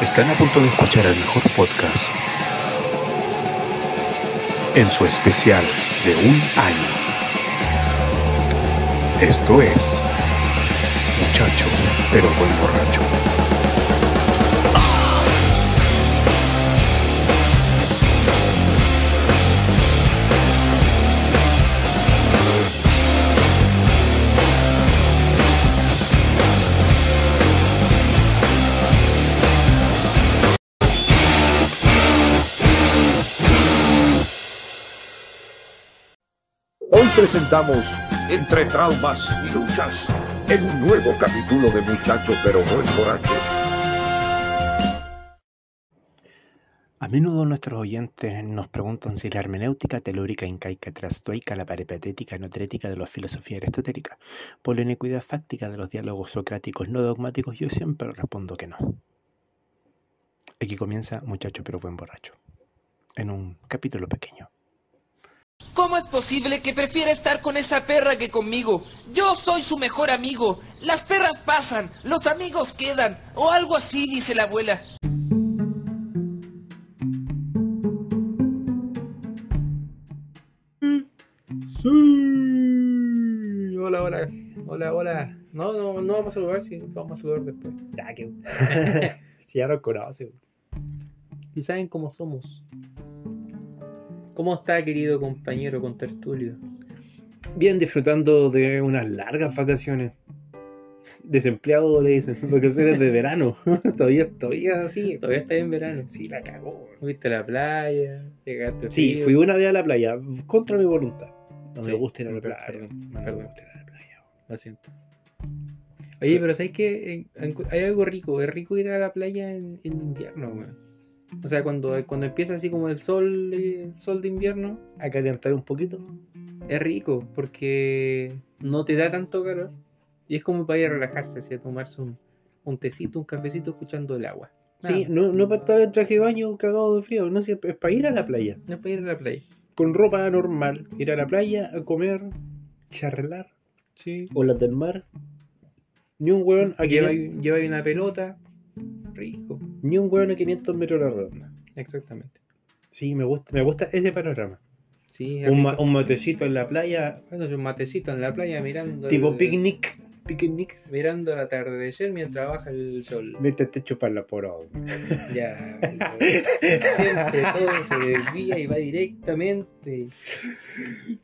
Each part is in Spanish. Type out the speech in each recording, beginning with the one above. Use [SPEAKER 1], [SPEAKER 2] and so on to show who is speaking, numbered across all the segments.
[SPEAKER 1] Están a punto de escuchar el mejor podcast en su especial de un año. Esto es Muchacho, pero buen borracho.
[SPEAKER 2] Presentamos Entre Traumas y Luchas en un nuevo capítulo de Muchacho pero buen borracho.
[SPEAKER 3] A menudo nuestros oyentes nos preguntan si la hermenéutica telúrica, incaica, trastoica, la peripatética, notrética de la filosofía aristotélica, por la iniquidad fáctica de los diálogos socráticos no dogmáticos, yo siempre respondo que no. Aquí comienza Muchacho pero buen borracho, en un capítulo pequeño.
[SPEAKER 4] ¿Cómo es posible que prefiera estar con esa perra que conmigo? Yo soy su mejor amigo. Las perras pasan, los amigos quedan, o algo así, dice la abuela.
[SPEAKER 5] Sí. Hola, hola. Hola, hola. No, no, no vamos a saludar, sí, vamos a saludar después. Ya que. si ya nos conocen. Y saben cómo somos. ¿Cómo está, querido compañero con tertulio?
[SPEAKER 3] Bien, disfrutando de unas largas vacaciones. Desempleado le dicen, vacaciones de verano. todavía, todavía así.
[SPEAKER 5] Todavía está en verano.
[SPEAKER 3] Sí, la cagó.
[SPEAKER 5] Fuiste a la playa, llegaste
[SPEAKER 3] Sí,
[SPEAKER 5] frío.
[SPEAKER 3] fui una vez a la playa, contra mi voluntad. No
[SPEAKER 5] Sí,
[SPEAKER 3] me gusta ir a la playa.
[SPEAKER 5] perdón,
[SPEAKER 3] no me
[SPEAKER 5] perdón.
[SPEAKER 3] gusta ir a la playa.
[SPEAKER 5] Lo siento. Oye, pero ¿sabes qué? Hay algo rico. Es rico ir a la playa en, en invierno, weón. O sea, cuando, cuando empieza así como el sol, el sol de invierno,
[SPEAKER 3] A calentar un poquito.
[SPEAKER 5] es rico porque no te da tanto calor. Y es como para ir a relajarse, así, a tomarse un, un tecito, un cafecito escuchando el agua.
[SPEAKER 3] Sí,
[SPEAKER 5] Nada,
[SPEAKER 3] no, no para estar en traje de baño cagado de frío, no, es para ir a la playa.
[SPEAKER 5] no es para ir a la playa.
[SPEAKER 3] Con ropa normal. Ir a la playa a comer, charlar,
[SPEAKER 5] Sí.
[SPEAKER 3] olas del mar. Ni un hueón a
[SPEAKER 5] Lleva,
[SPEAKER 3] 500,
[SPEAKER 5] lleva ahí una pelota. Rico.
[SPEAKER 3] Ni un hueón a 500 metros a la redonda.
[SPEAKER 5] Exactamente.
[SPEAKER 3] Sí, me gusta, me gusta ese panorama.
[SPEAKER 5] Sí,
[SPEAKER 3] Un, ma- un matecito en la playa,
[SPEAKER 5] Bueno, un matecito en la playa mirando.
[SPEAKER 3] tipo
[SPEAKER 5] el-
[SPEAKER 3] picnic. Picnic.
[SPEAKER 5] Mirando el atardecer mientras baja el sol.
[SPEAKER 3] Mientras te chupan la poronga.
[SPEAKER 5] Ya. Siempre todo se desvía y va directamente.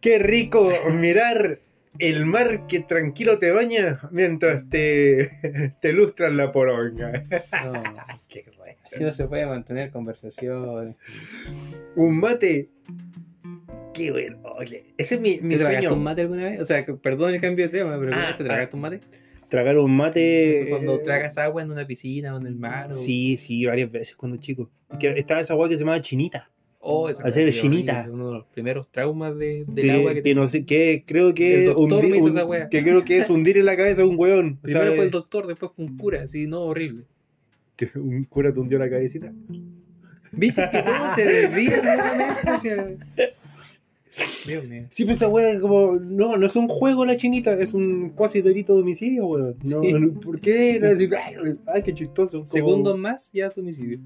[SPEAKER 3] Qué rico mirar el mar que tranquilo te baña mientras te, te lustran la poronga.
[SPEAKER 5] No,
[SPEAKER 3] Qué bueno.
[SPEAKER 5] así no se puede mantener conversaciones.
[SPEAKER 3] Un mate. Qué bueno. Oye, ese es mi, mi
[SPEAKER 5] ¿Te tragaste
[SPEAKER 3] sueño.
[SPEAKER 5] un mate alguna vez? O sea, perdón el cambio de tema, pero
[SPEAKER 3] Ah,
[SPEAKER 5] ¿te tragaste un mate?
[SPEAKER 3] Tragar un mate.
[SPEAKER 5] Cuando
[SPEAKER 3] eh,
[SPEAKER 5] tragas agua en una piscina o en el mar. o-
[SPEAKER 3] Sí, sí, varias veces cuando chico. Que estaba esa agua que se llamaba chinita.
[SPEAKER 5] Oh,
[SPEAKER 3] hacer
[SPEAKER 5] cosa,
[SPEAKER 3] chinita.
[SPEAKER 5] Uno de los primeros traumas de, del agua que,
[SPEAKER 3] que no sé, que creo que un- que creo que es hundir en la cabeza a un weón.
[SPEAKER 5] Primero fue el doctor, después fue un cura, así, no, horrible.
[SPEAKER 3] un cura te hundió la cabecita.
[SPEAKER 5] ¿Viste que todo se desvía nuevamente hacia... Dios mío.
[SPEAKER 3] Sí, pero esa weá es como. No, no es un juego la chinita, es un cuasi delito de homicidio, weón. No,
[SPEAKER 5] Sí.
[SPEAKER 3] ¿Por qué? No, así, ay, ay, qué chistoso. como-
[SPEAKER 5] Segundos más, ya es homicidio.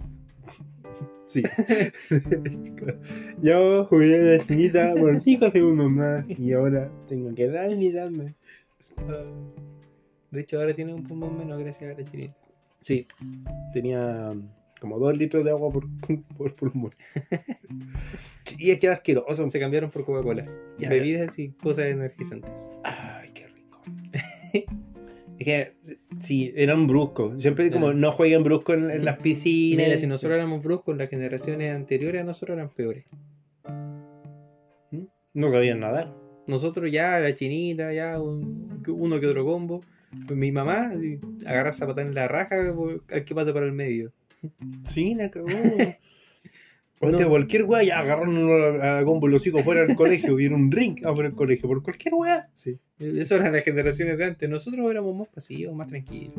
[SPEAKER 3] Sí. Yo jugué a la chinita por 5 segundos más y ahora tengo que darme y darme.
[SPEAKER 5] De hecho, ahora tiene un pulmón menos gracias a la chinita.
[SPEAKER 3] Sí, tenía como 2 litros de agua por, por pulmón. Y es que era asqueroso.
[SPEAKER 5] Se cambiaron por Coca-Cola. Bebidas y cosas energizantes.
[SPEAKER 3] Ay, qué rico. Es que, sí, eran bruscos. Siempre como no jueguen brusco en, en las piscinas.
[SPEAKER 5] Mira, si nosotros éramos bruscos, las generaciones anteriores a nosotros eran peores.
[SPEAKER 3] No sabían nadar.
[SPEAKER 5] Nosotros ya, la chinita, ya un- uno que otro combo. Pues mi mamá agarra zapatán en la raja por- al que pasa para el medio.
[SPEAKER 3] Sí, la cagó. Hostia,
[SPEAKER 5] No.
[SPEAKER 3] cualquier weá, ya agarraron a, a combo los hijos fuera del colegio y era un ring a por el colegio, por cualquier weá.
[SPEAKER 5] Sí. Eso eran las generaciones de antes. Nosotros éramos más pasivos, más tranquilos.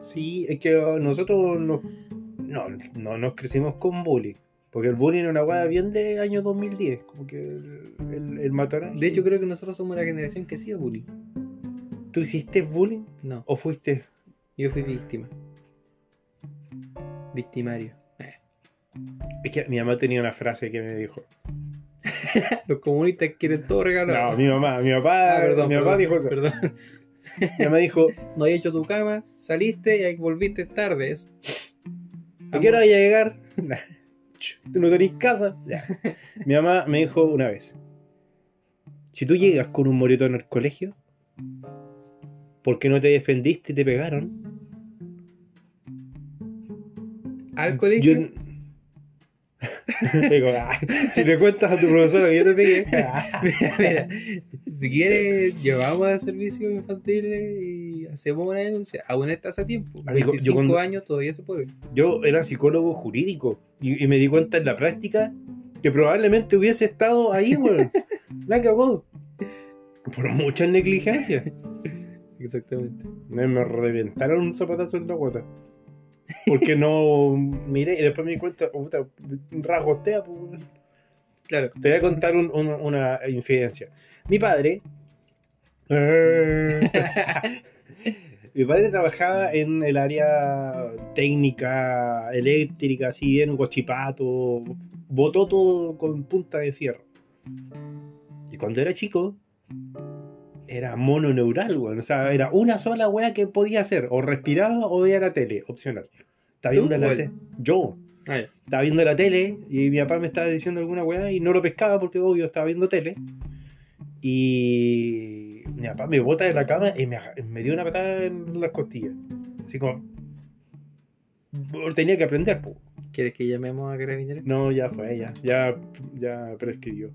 [SPEAKER 3] Sí, es que uh, nosotros no, no, no nos crecimos con bullying. Porque el bullying era una weá bien de año 2010. Como que el, el.
[SPEAKER 5] De hecho, creo que nosotros somos la generación que hacía bullying.
[SPEAKER 3] ¿tú hiciste bullying
[SPEAKER 5] No,
[SPEAKER 3] o fuiste?
[SPEAKER 5] yo fui víctima. Victimario.
[SPEAKER 3] Es que mi mamá tenía una frase que me dijo.
[SPEAKER 5] Los comunistas quieren todo regalado.
[SPEAKER 3] No, mi mamá, mi papá,
[SPEAKER 5] Ah, perdón,
[SPEAKER 3] mi papá
[SPEAKER 5] perdón,
[SPEAKER 3] dijo eso.
[SPEAKER 5] Perdón.
[SPEAKER 3] Mi mamá dijo,
[SPEAKER 5] No hay hecho tu cama, saliste y ahí volviste tarde. Eso.
[SPEAKER 3] ¿a qué hora vaya a llegar? Tú no tenés casa. Ya. Mi mamá me dijo una vez, si tú llegas con un moretón al colegio, ¿por qué no te defendiste y te pegaron?
[SPEAKER 5] Al colegio.
[SPEAKER 3] Yo... Digo, "Ah, si le cuentas a tu profesora que yo te pegué, ah".
[SPEAKER 5] Mira, mira, si quieres, llevamos a servicios infantiles y hacemos una denuncia. Aún estás a tiempo.
[SPEAKER 3] Amigo, yo
[SPEAKER 5] 25
[SPEAKER 3] cuando-
[SPEAKER 5] años todavía se puede.
[SPEAKER 3] yo era psicólogo jurídico y, y me di cuenta en la práctica que probablemente hubiese estado ahí, weón. La cagó. Por muchas negligencias.
[SPEAKER 5] Exactamente.
[SPEAKER 3] Me, me reventaron un zapatazo en la guata. Porque no miré y después me di cuenta, puta, pues.
[SPEAKER 5] Claro.
[SPEAKER 3] Te voy a contar un- un- una infidencia. Mi padre. mi padre trabajaba en el área técnica, eléctrica, así bien, guachipato. Botó todo con punta de fierro. Y cuando era chico, era mononeural, weón. O sea, era una sola weá que podía hacer. O respiraba o veía la tele, opcional. Estaba
[SPEAKER 5] ¿Tú
[SPEAKER 3] viendo la tele. Yo
[SPEAKER 5] Ah,
[SPEAKER 3] estaba viendo la tele y mi papá me estaba diciendo alguna weá y no lo pescaba porque obvio estaba viendo tele. Y mi papá me bota de la cama y me, me dio una patada en las costillas. Así como. Tenía que aprender, po.
[SPEAKER 5] ¿Quieres que llamemos a carabineros?
[SPEAKER 3] No, ya fue, ya. Ya, ya prescribió.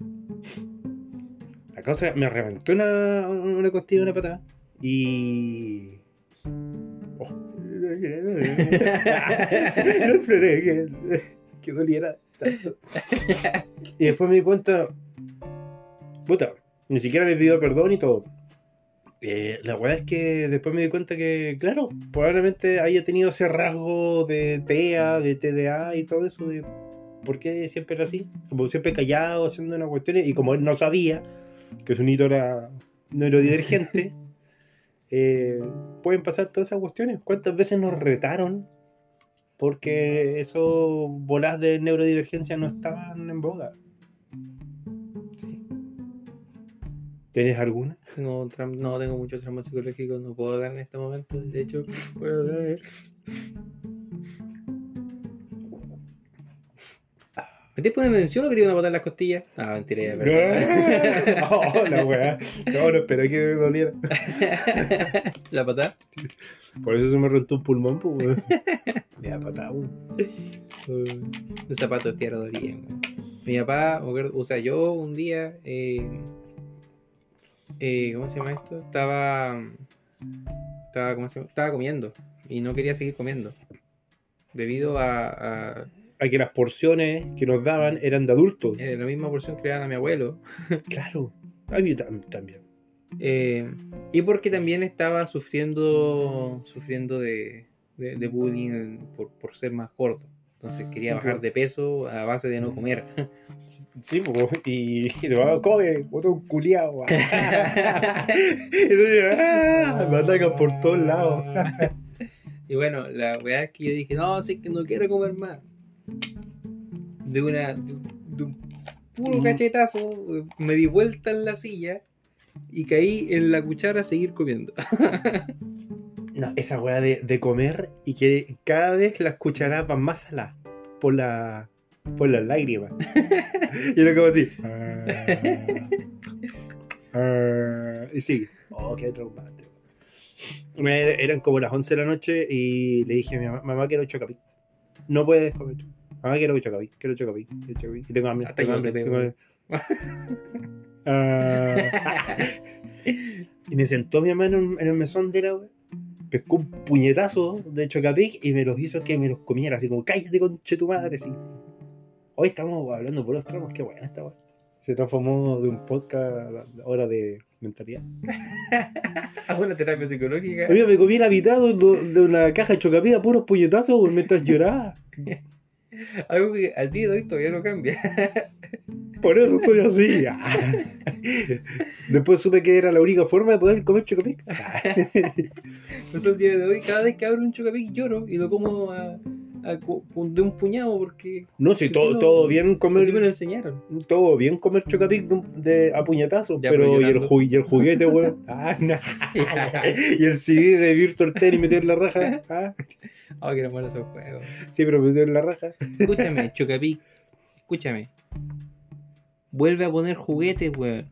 [SPEAKER 3] Cosa me reventó una, una costilla, una patada. Y. Oh. no esperé que, que doliera tanto. Y después me di cuenta. Puta, ni siquiera me pidió perdón y todo. Eh, la verdad es que después me di cuenta que, claro, probablemente haya tenido ese rasgo de TEA, de TDA y todo eso, de por qué siempre era así, como siempre callado, haciendo una cuestión, y como él no sabía que su hito era neurodivergente, eh, pueden pasar todas esas cuestiones. ¿Cuántas veces nos retaron porque esos bolas de neurodivergencia no estaban en boga?
[SPEAKER 5] Sí.
[SPEAKER 3] ¿Tienes alguna?
[SPEAKER 5] Tengo no tengo muchos traumas psicológicos, no puedo dar en este momento. De hecho, puedo dar. ¿Me tienes poniendo atención o quería una patada en las costillas? Ah, mentira, perdón.
[SPEAKER 3] oh, la weá. No, no esperé que me doliera.
[SPEAKER 5] ¿La patada?
[SPEAKER 3] Por eso se me rentó un pulmón, pues, weón. Ya, patá, weón.
[SPEAKER 5] Los zapatos que dolían. weón. Mi papá, o sea, yo un día, eh, eh, ¿cómo se llama esto? Estaba, estaba, ¿cómo se llama? Estaba comiendo y no quería seguir comiendo. Debido a, a-
[SPEAKER 3] A que las porciones que nos daban eran de adultos.
[SPEAKER 5] era la misma porción que le daban a mi abuelo.
[SPEAKER 3] Claro. A mí tam- también.
[SPEAKER 5] Eh, y porque también estaba sufriendo sufriendo de, de- de bullying por, por ser más gordo. Entonces quería bajar de peso a base de no comer.
[SPEAKER 3] Sí, y, y te va a comer, botón culiado. Entonces, ah, me atacan por todos lados.
[SPEAKER 5] Y bueno, la weá es que yo dije, no, sí que no quiero comer más. De una. De, de un puro
[SPEAKER 3] Mm.
[SPEAKER 5] cachetazo, me di vuelta en la silla y caí en la cuchara a seguir comiendo.
[SPEAKER 3] No, esa weá de, de comer y que cada vez las cucharadas van más saladas por la por las lágrimas. y era como así. ah, ah, y sigue. Oh, qué traumante. Una- Eran como las 11 de la noche y le dije a mi mamá, mamá quiero chocapic. No puedes comer. Mamá quiero chocapic, quiero chocapic, quiero chocapic. Y tengo hambre.
[SPEAKER 5] Hasta
[SPEAKER 3] tengo hambre,
[SPEAKER 5] te
[SPEAKER 3] tengo hambre. Ah. y me sentó mi mamá en, un- en el mesón de la pescó un puñetazo de chocapic y me los hizo que me los comiera, así como cállate conche tu madre, así. Hoy estamos hablando por los tramos, qué buena esta wea. Se transformó de un podcast ahora de mentalidad.
[SPEAKER 5] Haz una terapia psicológica.
[SPEAKER 3] Oye, me comí la mitad de, una caja de chocapic a puros puñetazos mientras lloraba.
[SPEAKER 5] Algo que al día de hoy todavía no cambia.
[SPEAKER 3] Por eso estoy así. Después supe que era la única forma de poder comer chocapic.
[SPEAKER 5] Eso el día de hoy, cada vez que abro un chocapic lloro y lo como a, a de un puñado porque
[SPEAKER 3] No, sí, todo,
[SPEAKER 5] sí lo-
[SPEAKER 3] todo bien comer.
[SPEAKER 5] así me lo enseñaron.
[SPEAKER 3] Todo bien comer chocapic de, a puñetazos,
[SPEAKER 5] Ya, pero
[SPEAKER 3] pero y el, ju- y el juguete, weón. Ah, no. y el CD de Virtual Ten y meter en la raja. Ah,
[SPEAKER 5] Oh, que era malo esos juegos.
[SPEAKER 3] sí, pero meter en la raja.
[SPEAKER 5] Escúchame, Chocapic. Escúchame. Vuelve a poner juguetes, weón.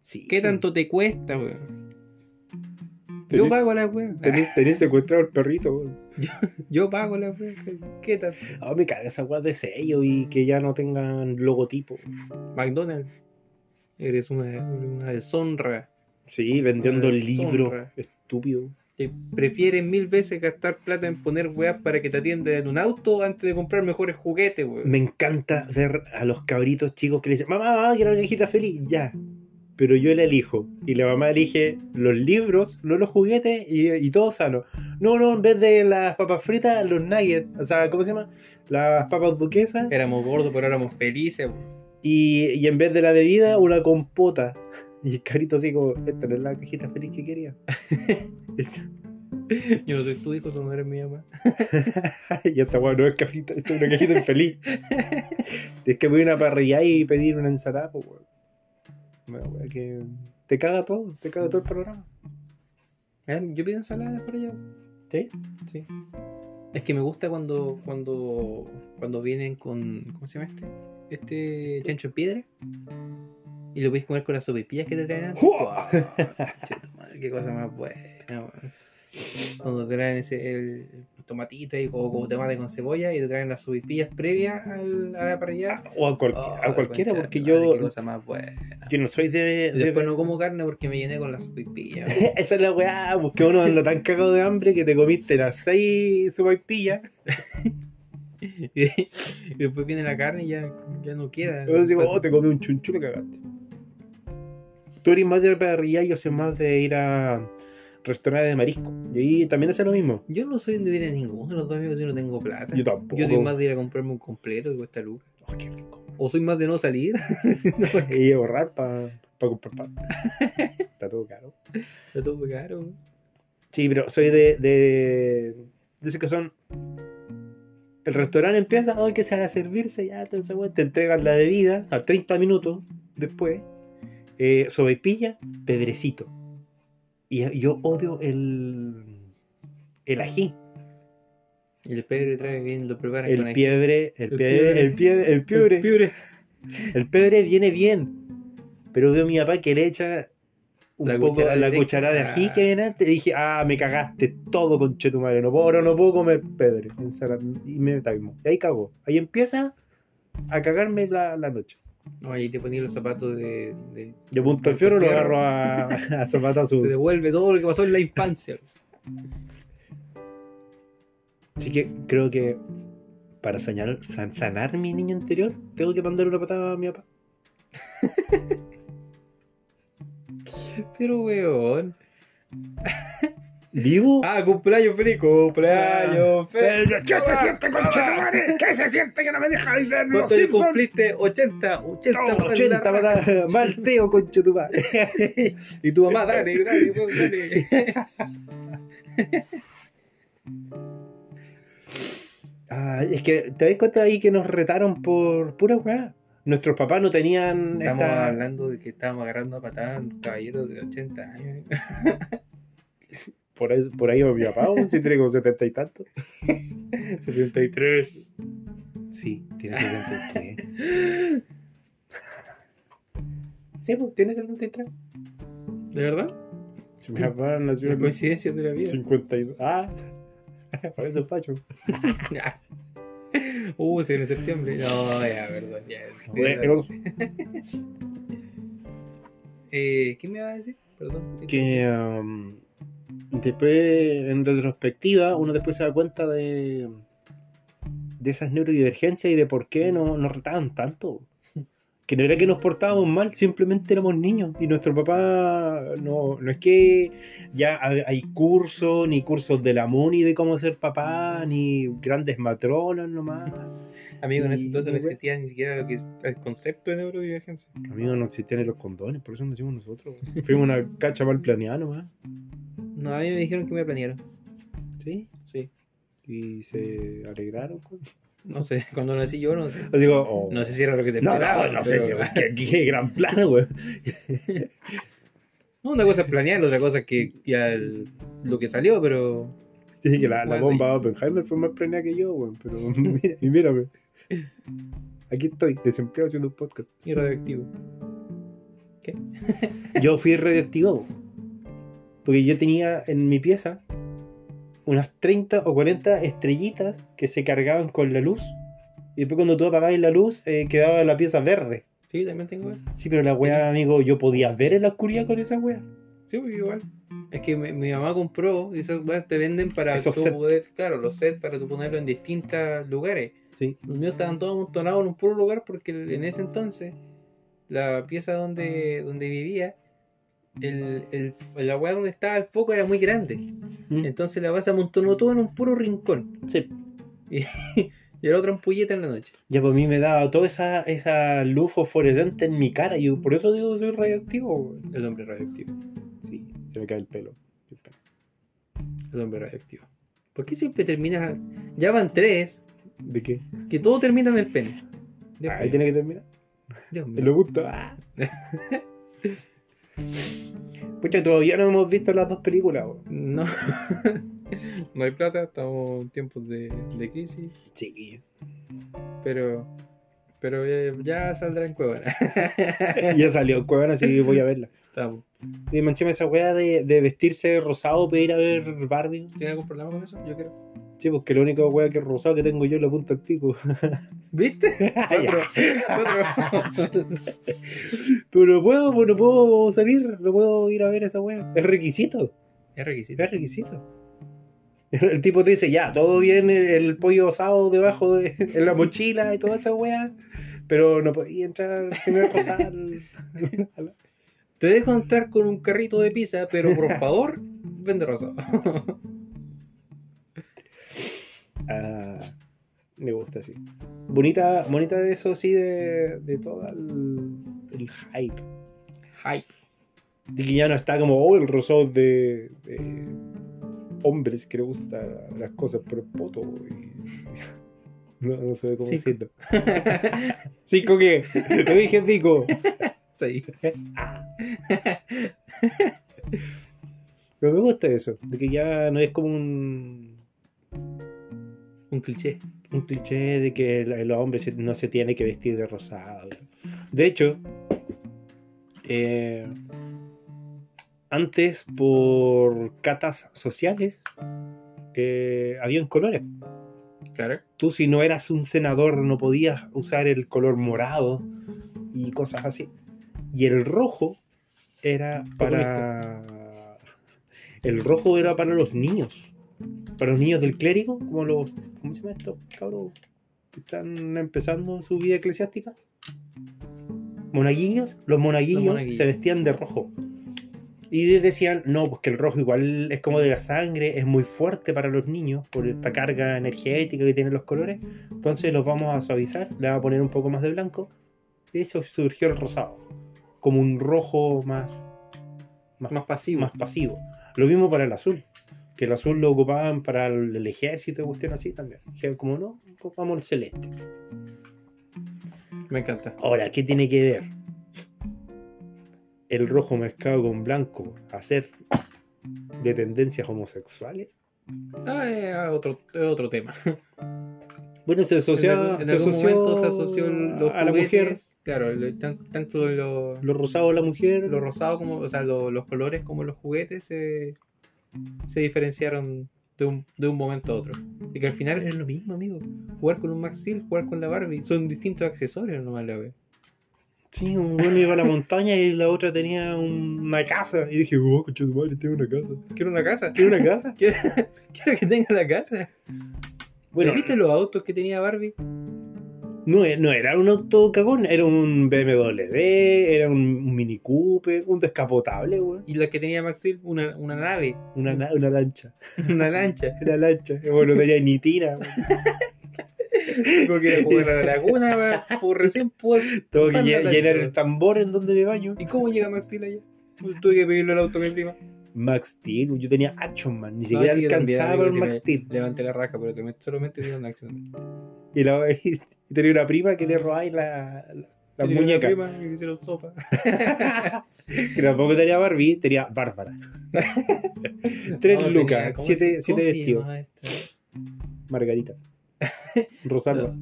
[SPEAKER 3] Sí.
[SPEAKER 5] ¿Qué tanto te cuesta, weón? Yo pago la weón.
[SPEAKER 3] Tenés, tenés secuestrado el perrito, weón.
[SPEAKER 5] Yo pago la weón. ¿Qué tanto?
[SPEAKER 3] Ah, me caga esa weá de sello y que ya no tengan logotipo.
[SPEAKER 5] McDonald's. Eres una, una deshonra.
[SPEAKER 3] Sí, vendiendo
[SPEAKER 5] Una
[SPEAKER 3] el libro.
[SPEAKER 5] deshonra.
[SPEAKER 3] Estúpido.
[SPEAKER 5] Te prefieres mil veces gastar plata en poner weas para que te atiendan en un auto antes de comprar mejores juguetes, weón.
[SPEAKER 3] Me encanta ver a los cabritos cchicos que le dicen, mamá, mamá, quiero una cajita feliz. Ya. Pero yo la elijo. Y la mamá elige los libros, no los juguetes y, y todo sano. No, no, en vez de las papas fritas, los nuggets. O sea, ¿cómo se llama? Las papas duquesas.
[SPEAKER 5] Éramos gordos, pero éramos felices.
[SPEAKER 3] Y, y en vez de la bebida, una compota. Y el carito así como, esta no es la cajita feliz que quería.
[SPEAKER 5] Yo no soy tu hijo, tú no eres mi mamá.
[SPEAKER 3] y esta weá no es cajita, esto es una cajita infeliz. es que voy a una parrilla y pedir una ensalada, pues weón. Que te caga todo, te caga todo el programa.
[SPEAKER 5] Eh, Yo pido ensaladas por allá.
[SPEAKER 3] ¿Sí?
[SPEAKER 5] Sí. Es que me gusta cuando cuando cuando vienen con ¿cómo se llama este? Este chancho en piedra. Y lo puedes comer con las sopipillas que te traen antes. Qué cosa más buena, weón. Cuando te traen ese el tomatito ahí o como tomate con cebolla y te traen las sopipillas previas al- a la parrilla.
[SPEAKER 3] O a, cual-
[SPEAKER 5] Oh,
[SPEAKER 3] a cualquiera, porque yo,
[SPEAKER 5] Qué cosa más buena.
[SPEAKER 3] yo no soy de.
[SPEAKER 5] Y
[SPEAKER 3] de-
[SPEAKER 5] después no como carne porque me llené con las sopipillas. weón.
[SPEAKER 3] Esa es la weá, porque uno anda tan cagado de hambre que te comiste las seis sopaipillas.
[SPEAKER 5] y, y después viene la carne y ya, ya no queda.
[SPEAKER 3] Yo digo, oh, te comí un chunchulo cagaste. Tú eres más de parrilla y yo soy más de ir a restaurantes de marisco. Y ahí también hace lo mismo.
[SPEAKER 5] Yo no soy de ir a ninguno de los dos amigos si no tengo plata.
[SPEAKER 3] Yo tampoco.
[SPEAKER 5] Yo soy más de ir a comprarme un completo que cuesta lucas.
[SPEAKER 3] Oh, qué rico.
[SPEAKER 5] O soy más de no salir.
[SPEAKER 3] Y ahorrar para comprar pan. Está todo caro.
[SPEAKER 5] Está todo caro.
[SPEAKER 3] Sí, pero soy de. de. esos que son. El restaurante empieza, hoy que se haga servirse, ya, todo ese te entregan la bebida a 30 minutos después. Eh, sopaipilla, pedrecito. Y yo odio el. el ají.
[SPEAKER 5] Y el pebre trae bien, lo preparan con
[SPEAKER 3] El piebre, el
[SPEAKER 5] El
[SPEAKER 3] piebre, el piebre, el piebre.
[SPEAKER 5] El piebre.
[SPEAKER 3] El pebre viene bien. Pero veo a mi papá que le echa un
[SPEAKER 5] La
[SPEAKER 3] poco
[SPEAKER 5] cucharada
[SPEAKER 3] la cucharada de ají que viene antes. Y dije, ah, me cagaste todo con madre. No puedo, ahora no puedo comer pebre. Ensalada, Inmediatamente. Y ahí cago. Ahí empieza a cagarme la, la noche.
[SPEAKER 5] No, ahí te ponía los zapatos de. de-
[SPEAKER 3] Yo punto el fierro lo agarro a, a zapatazo.
[SPEAKER 5] Se devuelve todo lo que pasó en la infancia.
[SPEAKER 3] Así que creo que para sanar, san- sanar mi niño interior, tengo que mandar una patada a mi papá.
[SPEAKER 5] Pero, weón.
[SPEAKER 3] ¿Vivo?
[SPEAKER 5] Ah, cumpleaños feliz, cumpleaños feliz.
[SPEAKER 1] ¿Qué se siente, conchetumare? ¿Qué se siente que no me deja de ver los
[SPEAKER 5] ¿Cuánto le
[SPEAKER 1] Simpsons?
[SPEAKER 5] cumpliste? 80, 80,
[SPEAKER 3] No,
[SPEAKER 5] patadas
[SPEAKER 3] 80
[SPEAKER 5] en la raja.
[SPEAKER 3] patadas. Mal teo, concha tu madre.
[SPEAKER 5] Y tu mamá, dale, dale, dale.
[SPEAKER 3] Ah, es que te das cuenta ahí que nos retaron por pura weá. Nuestros papás no tenían
[SPEAKER 5] Estamos
[SPEAKER 3] esta-
[SPEAKER 5] hablando de que estábamos agarrando a patadas a un caballero de 80 años.
[SPEAKER 3] Por ahí, por ahí va mi papá, ¿o? si tiene como setenta y tantos.
[SPEAKER 5] 73.
[SPEAKER 3] Sí, tiene 73. sí, pues tiene 73.
[SPEAKER 5] ¿De verdad?
[SPEAKER 3] Si mi papá nació en
[SPEAKER 5] coincidencias de la vida.
[SPEAKER 3] 52. Ah, por eso es facho.
[SPEAKER 5] uh, si en septiembre. No, ya, perdón. Ya,
[SPEAKER 3] Bueno,
[SPEAKER 5] Eh, ¿Qué me va a decir? Perdón.
[SPEAKER 3] que um, después, en retrospectiva, uno después se da cuenta de, de esas neurodivergencias y de por qué no- nos retaban tanto. Que no era que nos portábamos mal, simplemente éramos niños. Y nuestro papá, no, no es que ya hay cursos, ni cursos de la MUNI de cómo ser papá, ni grandes matronas nomás.
[SPEAKER 5] Amigo, en ese entonces no existía ni siquiera lo que es el concepto de neurodivergencia.
[SPEAKER 3] Amigos, no existían ni los condones, por eso nos hicimos nosotros. Fuimos una cacha mal planeada nomás.
[SPEAKER 5] No, a mí me dijeron que me planearon.
[SPEAKER 3] ¿Sí?
[SPEAKER 5] Sí.
[SPEAKER 3] y se alegraron. con-
[SPEAKER 5] No sé, cuando nací yo no sé.
[SPEAKER 3] Como, oh.
[SPEAKER 5] No sé si era lo que se
[SPEAKER 3] No,
[SPEAKER 5] esperaba.
[SPEAKER 3] no, no sé
[SPEAKER 5] pero-
[SPEAKER 3] si qué, qué gran plan, güey.
[SPEAKER 5] No, una cosa es planear, la otra cosa es que ya el- lo que salió, pero.
[SPEAKER 3] Sí, que la, bomba Oppenheimer fue más planeada que yo, güey. Pero mira, y mírame. Aquí estoy, desempleado haciendo un podcast.
[SPEAKER 5] Y radioactivo.
[SPEAKER 3] Yo fui radioactivado. Porque yo tenía en mi pieza unas 30 o 40 estrellitas que se cargaban con la luz. Y después cuando tú apagabas la luz, eh, quedaba la pieza verde.
[SPEAKER 5] Sí, también tengo eso.
[SPEAKER 3] Sí, pero la weá, amigo, yo podía ver en la oscuridad con esa weá.
[SPEAKER 5] Sí, pues igual. Es que mi, mi mamá compró y esas weas te venden para
[SPEAKER 3] Esos
[SPEAKER 5] tú
[SPEAKER 3] sets.
[SPEAKER 5] poder, claro, los sets para tú ponerlo en distintos lugares.
[SPEAKER 3] Sí.
[SPEAKER 5] Los míos estaban todos amontonados en un puro lugar porque en ese entonces la pieza donde, donde vivía, el, el, la weá donde estaba el foco era muy grande.
[SPEAKER 3] Mm.
[SPEAKER 5] Entonces la base amontonó todo en un puro rincón.
[SPEAKER 3] Sí.
[SPEAKER 5] Y, y era otra ampolleta en la noche.
[SPEAKER 3] Ya pues a mí me daba toda esa, esa luz fosforescente en mi cara. Y yo por eso digo soy radioactivo.
[SPEAKER 5] El hombre radioactivo.
[SPEAKER 3] Sí, se me cae el pelo.
[SPEAKER 5] El hombre radioactivo. ¿Por qué siempre termina? Ya van tres,
[SPEAKER 3] ¿De qué?
[SPEAKER 5] que todo termina en el pene. Dios
[SPEAKER 3] Ahí
[SPEAKER 5] mío,
[SPEAKER 3] tiene que terminar.
[SPEAKER 5] Dios mío.
[SPEAKER 3] Lo gusta. Ah. Pucha, todavía no hemos visto las dos películas.
[SPEAKER 5] No. no hay plata, estamos en tiempos de, de crisis,
[SPEAKER 3] Sí.
[SPEAKER 5] pero pero ya, ya saldrá en Cuevana.
[SPEAKER 3] ya salió Cuevana, así que voy a verla.
[SPEAKER 5] Estamos.
[SPEAKER 3] Y me encima esa weá de, de vestirse rosado para ir a ver Barbie.
[SPEAKER 5] ¿Tiene algún problema con eso? Yo creo.
[SPEAKER 3] Sí, porque la única weá que es rosado que tengo yo es la punta del pico.
[SPEAKER 5] ¿Viste? Otro.
[SPEAKER 3] Pero no puedo, pues no puedo salir, no puedo ir a ver esa weá. Es requisito,
[SPEAKER 5] Es requisito.
[SPEAKER 3] es requisito. El tipo te dice, ya, todo bien, el, el pollo asado debajo de en la mochila y toda esa weá, pero no podía entrar sin el rosado. al-
[SPEAKER 5] Te dejo entrar con un carrito de pizza, pero por favor, vende rosado.
[SPEAKER 3] Ah, me gusta, sí. Bonita, bonita eso sí de, de todo el, el hype.
[SPEAKER 5] Hype.
[SPEAKER 3] De que ya no está como, oh, el rosado de, de hombres que le gustan las cosas por el poto. y- No, no sé cómo
[SPEAKER 5] Sí.
[SPEAKER 3] decirlo. ¿Cinco qué? Lo dije cinco.
[SPEAKER 5] Sí.
[SPEAKER 3] Pero me gusta eso, de que ya no es como un,
[SPEAKER 5] Un cliché.
[SPEAKER 3] un cliché de que el, el hombre se- no se tiene que vestir de rosado. De hecho, eh, antes por catas sociales eh, habían colores.
[SPEAKER 5] Claro.
[SPEAKER 3] Tú si no eras un senador no podías usar el color morado y cosas así. Y el rojo era para... El rojo era para los niños. Para los niños del clérigo, como los... ¿Cómo se llama esto? Cabros que están empezando su vida eclesiástica. Monaguillos. Los monaguillos,
[SPEAKER 5] Los monaguillos.
[SPEAKER 3] se vestían de rojo. Y de- decían, no, pues que el rojo igual es como de la sangre, es muy fuerte para los niños por esta carga energética que tienen los colores. Entonces los vamos a suavizar, le vamos a poner un poco más de blanco. Y eso surgió el rosado. Como un rojo más,
[SPEAKER 5] Más pasivo.
[SPEAKER 3] más pasivo. Lo mismo para el azul. Que el azul lo ocupaban para el, el ejército, cuestión así también. Dijeron, como no, ocupamos el celeste.
[SPEAKER 5] Me encanta.
[SPEAKER 3] Ahora, ¿qué tiene que ver el rojo mezclado con blanco a ser de tendencias homosexuales?
[SPEAKER 5] Ah, es otro, es otro tema.
[SPEAKER 3] Bueno, se asoció,
[SPEAKER 5] en algún, en
[SPEAKER 3] se
[SPEAKER 5] algún
[SPEAKER 3] asoció
[SPEAKER 5] momento se asoció los
[SPEAKER 3] a la mujer,
[SPEAKER 5] Claro, lo- tanto lo,
[SPEAKER 3] lo rosado a la mujer.
[SPEAKER 5] lo rosado como, o sea, lo- los colores como los juguetes se, se diferenciaron de un, de un momento a otro. Y que al final es lo mismo, amigo. Jugar con un Max Steel, jugar con la Barbie, son distintos accesorios nomás la vez.
[SPEAKER 3] Sí, un iba a la montaña y la otra tenía un- una casa. Y dije, oh, coche de madre, tengo una casa.
[SPEAKER 5] Quiero una casa.
[SPEAKER 3] ¿Tiene una casa?
[SPEAKER 5] Quiero, quiero que tenga la casa.
[SPEAKER 3] Bueno,
[SPEAKER 5] ¿Viste los autos que tenía Barbie?
[SPEAKER 3] No, e- no era un auto cagón, era un BMW, era un, un Mini Cooper, un descapotable, weón.
[SPEAKER 5] Y la que tenía Max Steel, una, una nave,
[SPEAKER 3] Una, na- una lancha.
[SPEAKER 5] una lancha.
[SPEAKER 3] Una lancha. Bueno, no tenía ni tira, weón.
[SPEAKER 5] Tengo que ir a jugar a la laguna por recién poder
[SPEAKER 3] Tengo que
[SPEAKER 5] lancha,
[SPEAKER 3] llenar el tambor en donde me baño.
[SPEAKER 5] ¿Y cómo llega Max Steel allá? Tuve que pedirle el auto a mi prima.
[SPEAKER 3] Max Steel, yo tenía Action Man, ni
[SPEAKER 5] No,
[SPEAKER 3] siquiera
[SPEAKER 5] sí,
[SPEAKER 3] alcanzaba por
[SPEAKER 5] sí
[SPEAKER 3] Max Steel.
[SPEAKER 5] Levanté la raja, pero solamente dio una acción.
[SPEAKER 3] Y, la- y tenía una prima que le robáis la, la, la
[SPEAKER 5] Tenía una
[SPEAKER 3] muñeca.
[SPEAKER 5] prima que hicieron sopa.
[SPEAKER 3] que tampoco tenía Barbie, tenía Bárbara. Tres
[SPEAKER 5] No,
[SPEAKER 3] lucas,
[SPEAKER 5] tenía- ¿cómo
[SPEAKER 3] siete,
[SPEAKER 5] se-
[SPEAKER 3] siete vestidos. Margarita. Rosalba.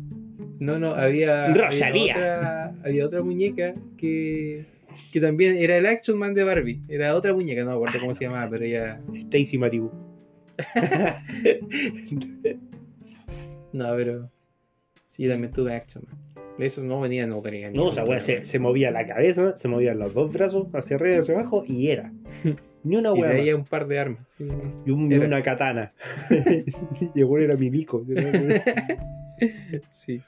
[SPEAKER 5] No, no, había.
[SPEAKER 3] Rosalía.
[SPEAKER 5] Había otra, había otra muñeca que. Que también era el Action Man de Barbie. Era otra muñeca, no me acuerdo cómo se llamaba, pero ella.
[SPEAKER 3] Stacy Malibu.
[SPEAKER 5] No, pero. Sí, también tuve Action Man. De eso no venía, no tenía ni
[SPEAKER 3] No, o sea, weá, se, se movía la cabeza, se movían los dos brazos hacia arriba y hacia abajo y era. Ni una
[SPEAKER 5] Y
[SPEAKER 3] weá.
[SPEAKER 5] traía un par de armas. sí.
[SPEAKER 3] Y, un- y una katana. y weón era milico.
[SPEAKER 5] Sí.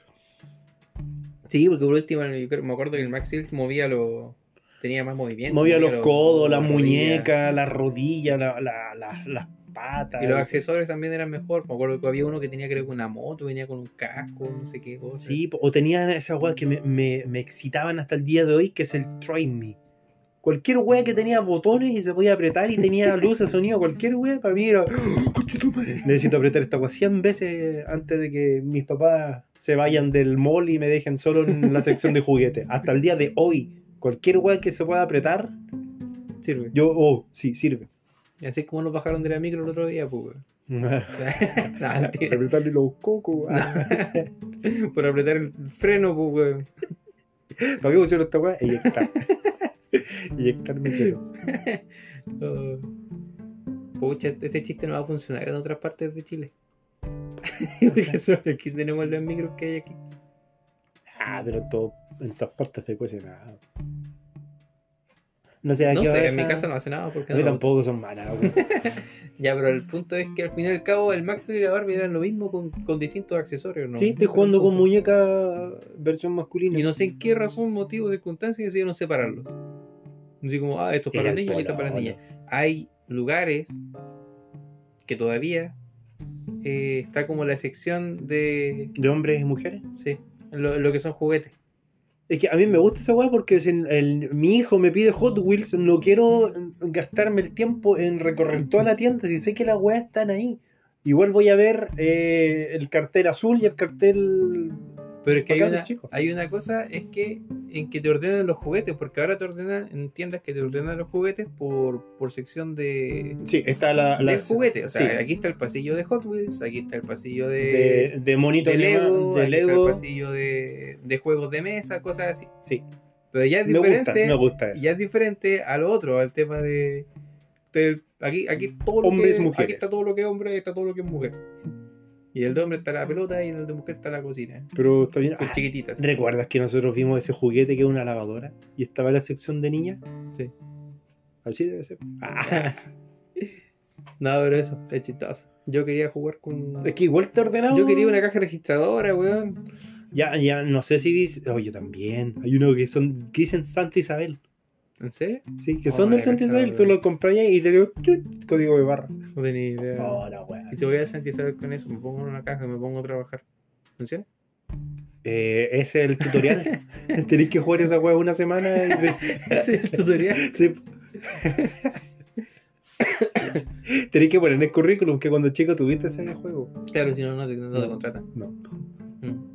[SPEAKER 5] Sí, porque por último, yo creo- me acuerdo que el Max Steel movía los. Tenía más movimiento.
[SPEAKER 3] Movía los codos, las muñecas, las rodillas, la- la- la- las patas.
[SPEAKER 5] Y los accesorios también eran mejor. Me acuerdo que había uno que tenía creo que una moto, venía con un casco, no sé qué cosa.
[SPEAKER 3] Sí, o tenían esas weas que me, me- me excitaban hasta el día de hoy, que es el Try Me. Cualquier wea que tenía botones y se podía apretar y tenía luces, sonido, cualquier wea, para mí era. "Concha tu madre". Necesito apretar esta wea 100 veces antes de que mis papás se vayan del mall y me dejen solo en la sección de juguetes. Hasta el día de hoy, cualquier wea que se pueda apretar,
[SPEAKER 5] Sirve.
[SPEAKER 3] yo, oh, sí, sirve.
[SPEAKER 5] Y así es como nos bajaron de la micro el otro día, pues. weón. No, mentira.
[SPEAKER 3] Apretarle los cocos. ah.
[SPEAKER 5] Por apretar el freno, pues, weón.
[SPEAKER 3] ¿Para qué pusieron esta wea? Eyectar. Eyectarme el dedo.
[SPEAKER 5] Oh. Pucha, este chiste no va a funcionar en otras partes de Chile. Porque solo aquí tenemos las micros que hay aquí.
[SPEAKER 3] Ah, pero en, todo- en todas partes se cuece nada. No sé,
[SPEAKER 5] No en mi casa no hace nada porque
[SPEAKER 3] A mí
[SPEAKER 5] no-
[SPEAKER 3] tampoco son malas.
[SPEAKER 5] Ya, pero el punto es que al fin y al cabo el Max y la Barbie eran lo mismo con, con distintos accesorios, ¿no?
[SPEAKER 3] Sí, estoy jugando con muñeca versión masculina.
[SPEAKER 5] Y no sé en qué razón, motivo, circunstancia decidieron separarlos. Así como, ah, esto es para niños y esto es para niñas. Hay lugares que todavía eh, está como la sección de.
[SPEAKER 3] ¿De hombres y mujeres?
[SPEAKER 5] Sí, lo, lo que son juguetes.
[SPEAKER 3] Es que a mí me gusta esa weá porque si el- mi hijo me pide Hot Wheels, no quiero gastarme el tiempo en recorrer toda la tienda si sé que las weas están ahí. Igual voy a ver eh, el cartel azul y el cartel.
[SPEAKER 5] Pero es que hay una, hay una cosa, es que en que te ordenan los juguetes, porque ahora te ordenan en tiendas que te ordenan los juguetes por, por sección de,
[SPEAKER 3] Sí, está la. la
[SPEAKER 5] de juguetes. O sea,
[SPEAKER 3] sí,
[SPEAKER 5] aquí está el pasillo de Hot Wheels, aquí está el pasillo
[SPEAKER 3] de,
[SPEAKER 5] de,
[SPEAKER 3] de monito
[SPEAKER 5] de Lego,
[SPEAKER 3] de
[SPEAKER 5] aquí está
[SPEAKER 3] Lego.
[SPEAKER 5] el pasillo de, de juegos de mesa, cosas así.
[SPEAKER 3] Sí,
[SPEAKER 5] Pero ya es
[SPEAKER 3] me gusta,
[SPEAKER 5] diferente,
[SPEAKER 3] me gusta eso.
[SPEAKER 5] ya es diferente a lo otro, al tema de, de- aquí, aquí todo lo
[SPEAKER 3] Hombres,
[SPEAKER 5] que,
[SPEAKER 3] mujeres.
[SPEAKER 5] aquí está todo lo que es hombre, está todo lo que es mujer. Y el de hombre está la pelota y el de mujer está la cocina.
[SPEAKER 3] Pero está bien.
[SPEAKER 5] Con
[SPEAKER 3] Ah,
[SPEAKER 5] chiquititas.
[SPEAKER 3] ¿Recuerdas que nosotros vimos ese juguete que es una lavadora? Y estaba en la sección de niñas.
[SPEAKER 5] Sí.
[SPEAKER 3] Así debe ser. Ah,
[SPEAKER 5] No, pero eso, es chistoso. Yo quería jugar con.
[SPEAKER 3] es que igual te ordenado.
[SPEAKER 5] Yo quería una caja registradora, weón.
[SPEAKER 3] Ya, ya, no sé si dice. Oh, yo también. Hay uno que son que dicen Santa Isabel.
[SPEAKER 5] ¿En serio?
[SPEAKER 3] Sí, que
[SPEAKER 5] Oh,
[SPEAKER 3] son
[SPEAKER 5] no
[SPEAKER 3] del Isabel. Tú
[SPEAKER 5] weón.
[SPEAKER 3] lo compras y te tut, código de barra.
[SPEAKER 5] No tenía idea.
[SPEAKER 3] Oh, la wea.
[SPEAKER 5] Y si voy a Santi Isabel con eso, me pongo en una caja y me pongo a trabajar. ¿Funciona?
[SPEAKER 3] Eh, es el tutorial. Tenéis que jugar esa wea una semana. De-
[SPEAKER 5] es el tutorial.
[SPEAKER 3] Sí. Tenéis que poner en el currículum que cuando chico tuviste ese juego.
[SPEAKER 5] Claro, si no, no te, no te contratan.
[SPEAKER 3] No.
[SPEAKER 5] Mm.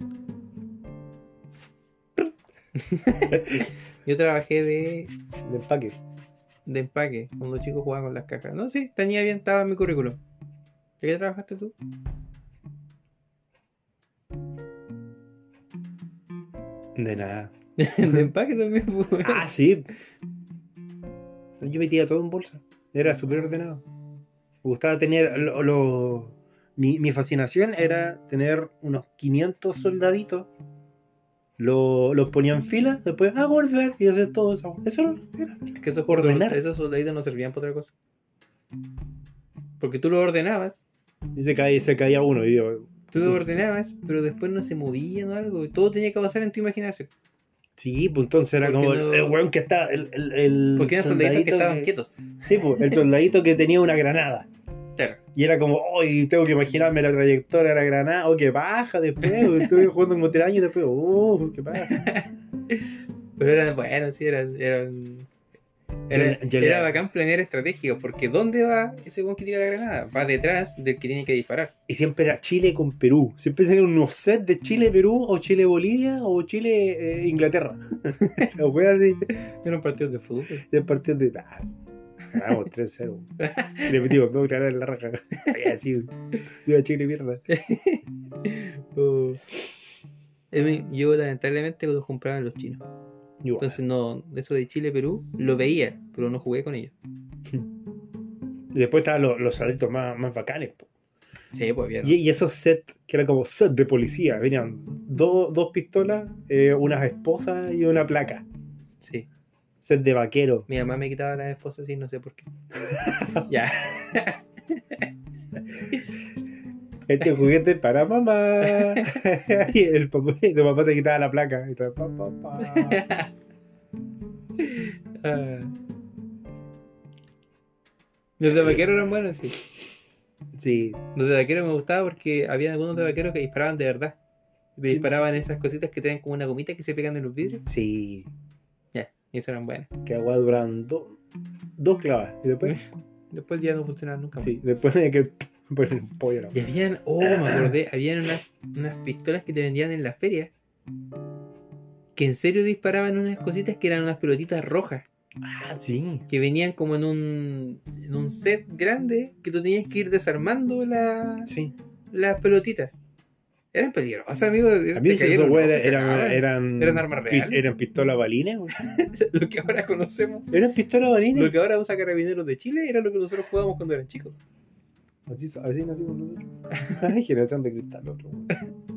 [SPEAKER 5] Yo trabajé de,
[SPEAKER 3] De empaque.
[SPEAKER 5] de empaque cuando los chicos jugaban con las cajas. No, sí, tenía bien, estaba en mi currículum. ¿De qué trabajaste tú?
[SPEAKER 3] De nada.
[SPEAKER 5] de empaque también, pues.
[SPEAKER 3] Ah, sí. Yo metía todo en bolsa. Era súper ordenado. Me gustaba tener. Lo, lo- mi, mi fascinación era tener unos 500 soldaditos. Lo- los ponía en fila, después a guardar y hacer todo eso. Eso era.
[SPEAKER 5] Es que esos,
[SPEAKER 3] Ordenar.
[SPEAKER 5] esos soldaditos no servían para otra cosa. Porque tú lo ordenabas,
[SPEAKER 3] Y se caía, se caía uno. Y yo,
[SPEAKER 5] tú lo ordenabas, pero después no se movían o algo. y Todo tenía que pasar en tu imaginación.
[SPEAKER 3] sí, pues entonces era
[SPEAKER 5] ¿Por qué
[SPEAKER 3] como
[SPEAKER 5] no?
[SPEAKER 3] el weón que estaba. El, el, el
[SPEAKER 5] Porque eran soldaditos que estaban quietos.
[SPEAKER 3] Sí, pues el soldadito que tenía una granada. Y era como, hoy tengo que imaginarme la trayectoria de la granada. Oh, qué baja después. Estuve jugando como tres años y después, oh, qué baja.
[SPEAKER 5] Pero eran, bueno, sí, eran, eran Era,
[SPEAKER 3] Yo- yo
[SPEAKER 5] era
[SPEAKER 3] le-
[SPEAKER 5] bacán planear estratégico, porque ¿dónde va ese weón que tira la granada? Va detrás del que tiene que disparar.
[SPEAKER 3] Y siempre era Chile con Perú. Siempre salían unos sets de Chile-Perú o Chile-Bolivia o Chile-Inglaterra. Los weas así.
[SPEAKER 5] Eran partidos de fútbol.
[SPEAKER 3] De partidos de. Ah, ganamos 3-0. Le metimos dos granadas en la raja. Así. Viva Chile, mierda.
[SPEAKER 5] Oh. Yo lamentablemente los compraban los chinos. Entonces no, eso de Chile-Perú lo veía, pero no jugué con ellos.
[SPEAKER 3] Y después estaban los, los más, más bacanes. po.
[SPEAKER 5] Sí, pues bien.
[SPEAKER 3] Y, y esos sets que eran como sets de policía. Venían dos dos pistolas, eh, unas esposas y una placa.
[SPEAKER 5] Sí.
[SPEAKER 3] Set de vaquero.
[SPEAKER 5] Mi mamá me quitaba las esposas y no sé por qué. ya.
[SPEAKER 3] Este juguete para mamá. y el papá, y tu papá te quitaba la placa. Y todo, pa, pa, pa.
[SPEAKER 5] Ah. Los de vaquero eran buenos, sí.
[SPEAKER 3] Sí,
[SPEAKER 5] Los de vaquero me gustaba porque había algunos de vaqueros que disparaban de verdad.
[SPEAKER 3] Sí.
[SPEAKER 5] disparaban esas cositas que tienen como una gomita que se pegan en los vidrios.
[SPEAKER 3] sí.
[SPEAKER 5] Y eso eran buenas.
[SPEAKER 3] Que agua duran do- dos clavas. Y después,
[SPEAKER 5] Después ya no funcionaban nunca más.
[SPEAKER 3] sí, después hay que poner un pollo. ¿no?
[SPEAKER 5] Y habían, oh, me acordé, habían unas, unas pistolas que te vendían en la feria. Que en serio disparaban unas cositas que eran unas pelotitas rojas.
[SPEAKER 3] Ah, sí.
[SPEAKER 5] Que venían como en un, en un set grande que tú tenías que ir desarmando la,
[SPEAKER 3] Sí.
[SPEAKER 5] las pelotitas. Eran peligrosas, amigos.
[SPEAKER 3] A mí esos güeyes eran,
[SPEAKER 5] eran,
[SPEAKER 3] eran,
[SPEAKER 5] Eran armas
[SPEAKER 3] pi-
[SPEAKER 5] reales.
[SPEAKER 3] Eran pistolas balines.
[SPEAKER 5] Lo que ahora conocemos.
[SPEAKER 3] Eran pistolas balines.
[SPEAKER 5] Lo que ahora usa Carabineros de Chile era lo que nosotros jugábamos cuando eran chicos.
[SPEAKER 3] Así, así nacimos nosotros. Generación de cristal, otro.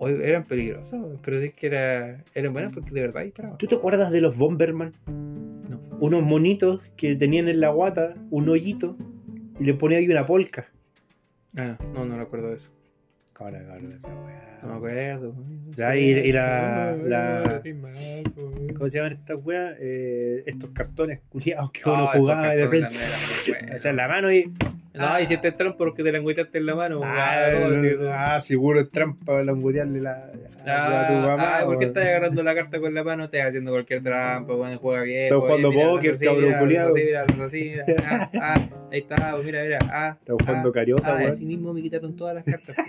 [SPEAKER 5] O eran peligrosas, pero sí que era, eran buenas porque de verdad disparaban.
[SPEAKER 3] ¿Tú te acuerdas de los Bomberman?
[SPEAKER 5] No.
[SPEAKER 3] Unos monitos que tenían en la guata un hoyito y le ponía ahí una polca.
[SPEAKER 5] Ah, no, no recuerdo eso.
[SPEAKER 3] Cabra, cabra, esa weá.
[SPEAKER 5] No me acuerdo.
[SPEAKER 3] Ya, y- y la- la-. ¿Cómo se llaman estas weas? Eh, estos cartones culiados que
[SPEAKER 5] Ah,
[SPEAKER 3] uno
[SPEAKER 5] esos
[SPEAKER 3] jugaba y de repente. O sea, en la mano y.
[SPEAKER 5] No, y si te trampa porque te la engüetaste en la mano.
[SPEAKER 3] Ah,
[SPEAKER 5] ¿cómo así eso?
[SPEAKER 3] ah, seguro es trampa langutearle la. a tu
[SPEAKER 5] Ah,
[SPEAKER 3] mamá.
[SPEAKER 5] ah, ¿por qué
[SPEAKER 3] weón.
[SPEAKER 5] estás agarrando la carta con la mano? Estás haciendo cualquier trampa, bueno, juega bien.
[SPEAKER 3] Estás jugando póker,
[SPEAKER 5] así,
[SPEAKER 3] cabrón
[SPEAKER 5] mira,
[SPEAKER 3] culiao.
[SPEAKER 5] así, mira, así, mira, ah, ah, ahí está, mira, mira, ah.
[SPEAKER 3] Estás jugando
[SPEAKER 5] ah,
[SPEAKER 3] carioca,
[SPEAKER 5] Ah,
[SPEAKER 3] weón.
[SPEAKER 5] así mismo me quitaron todas las cartas.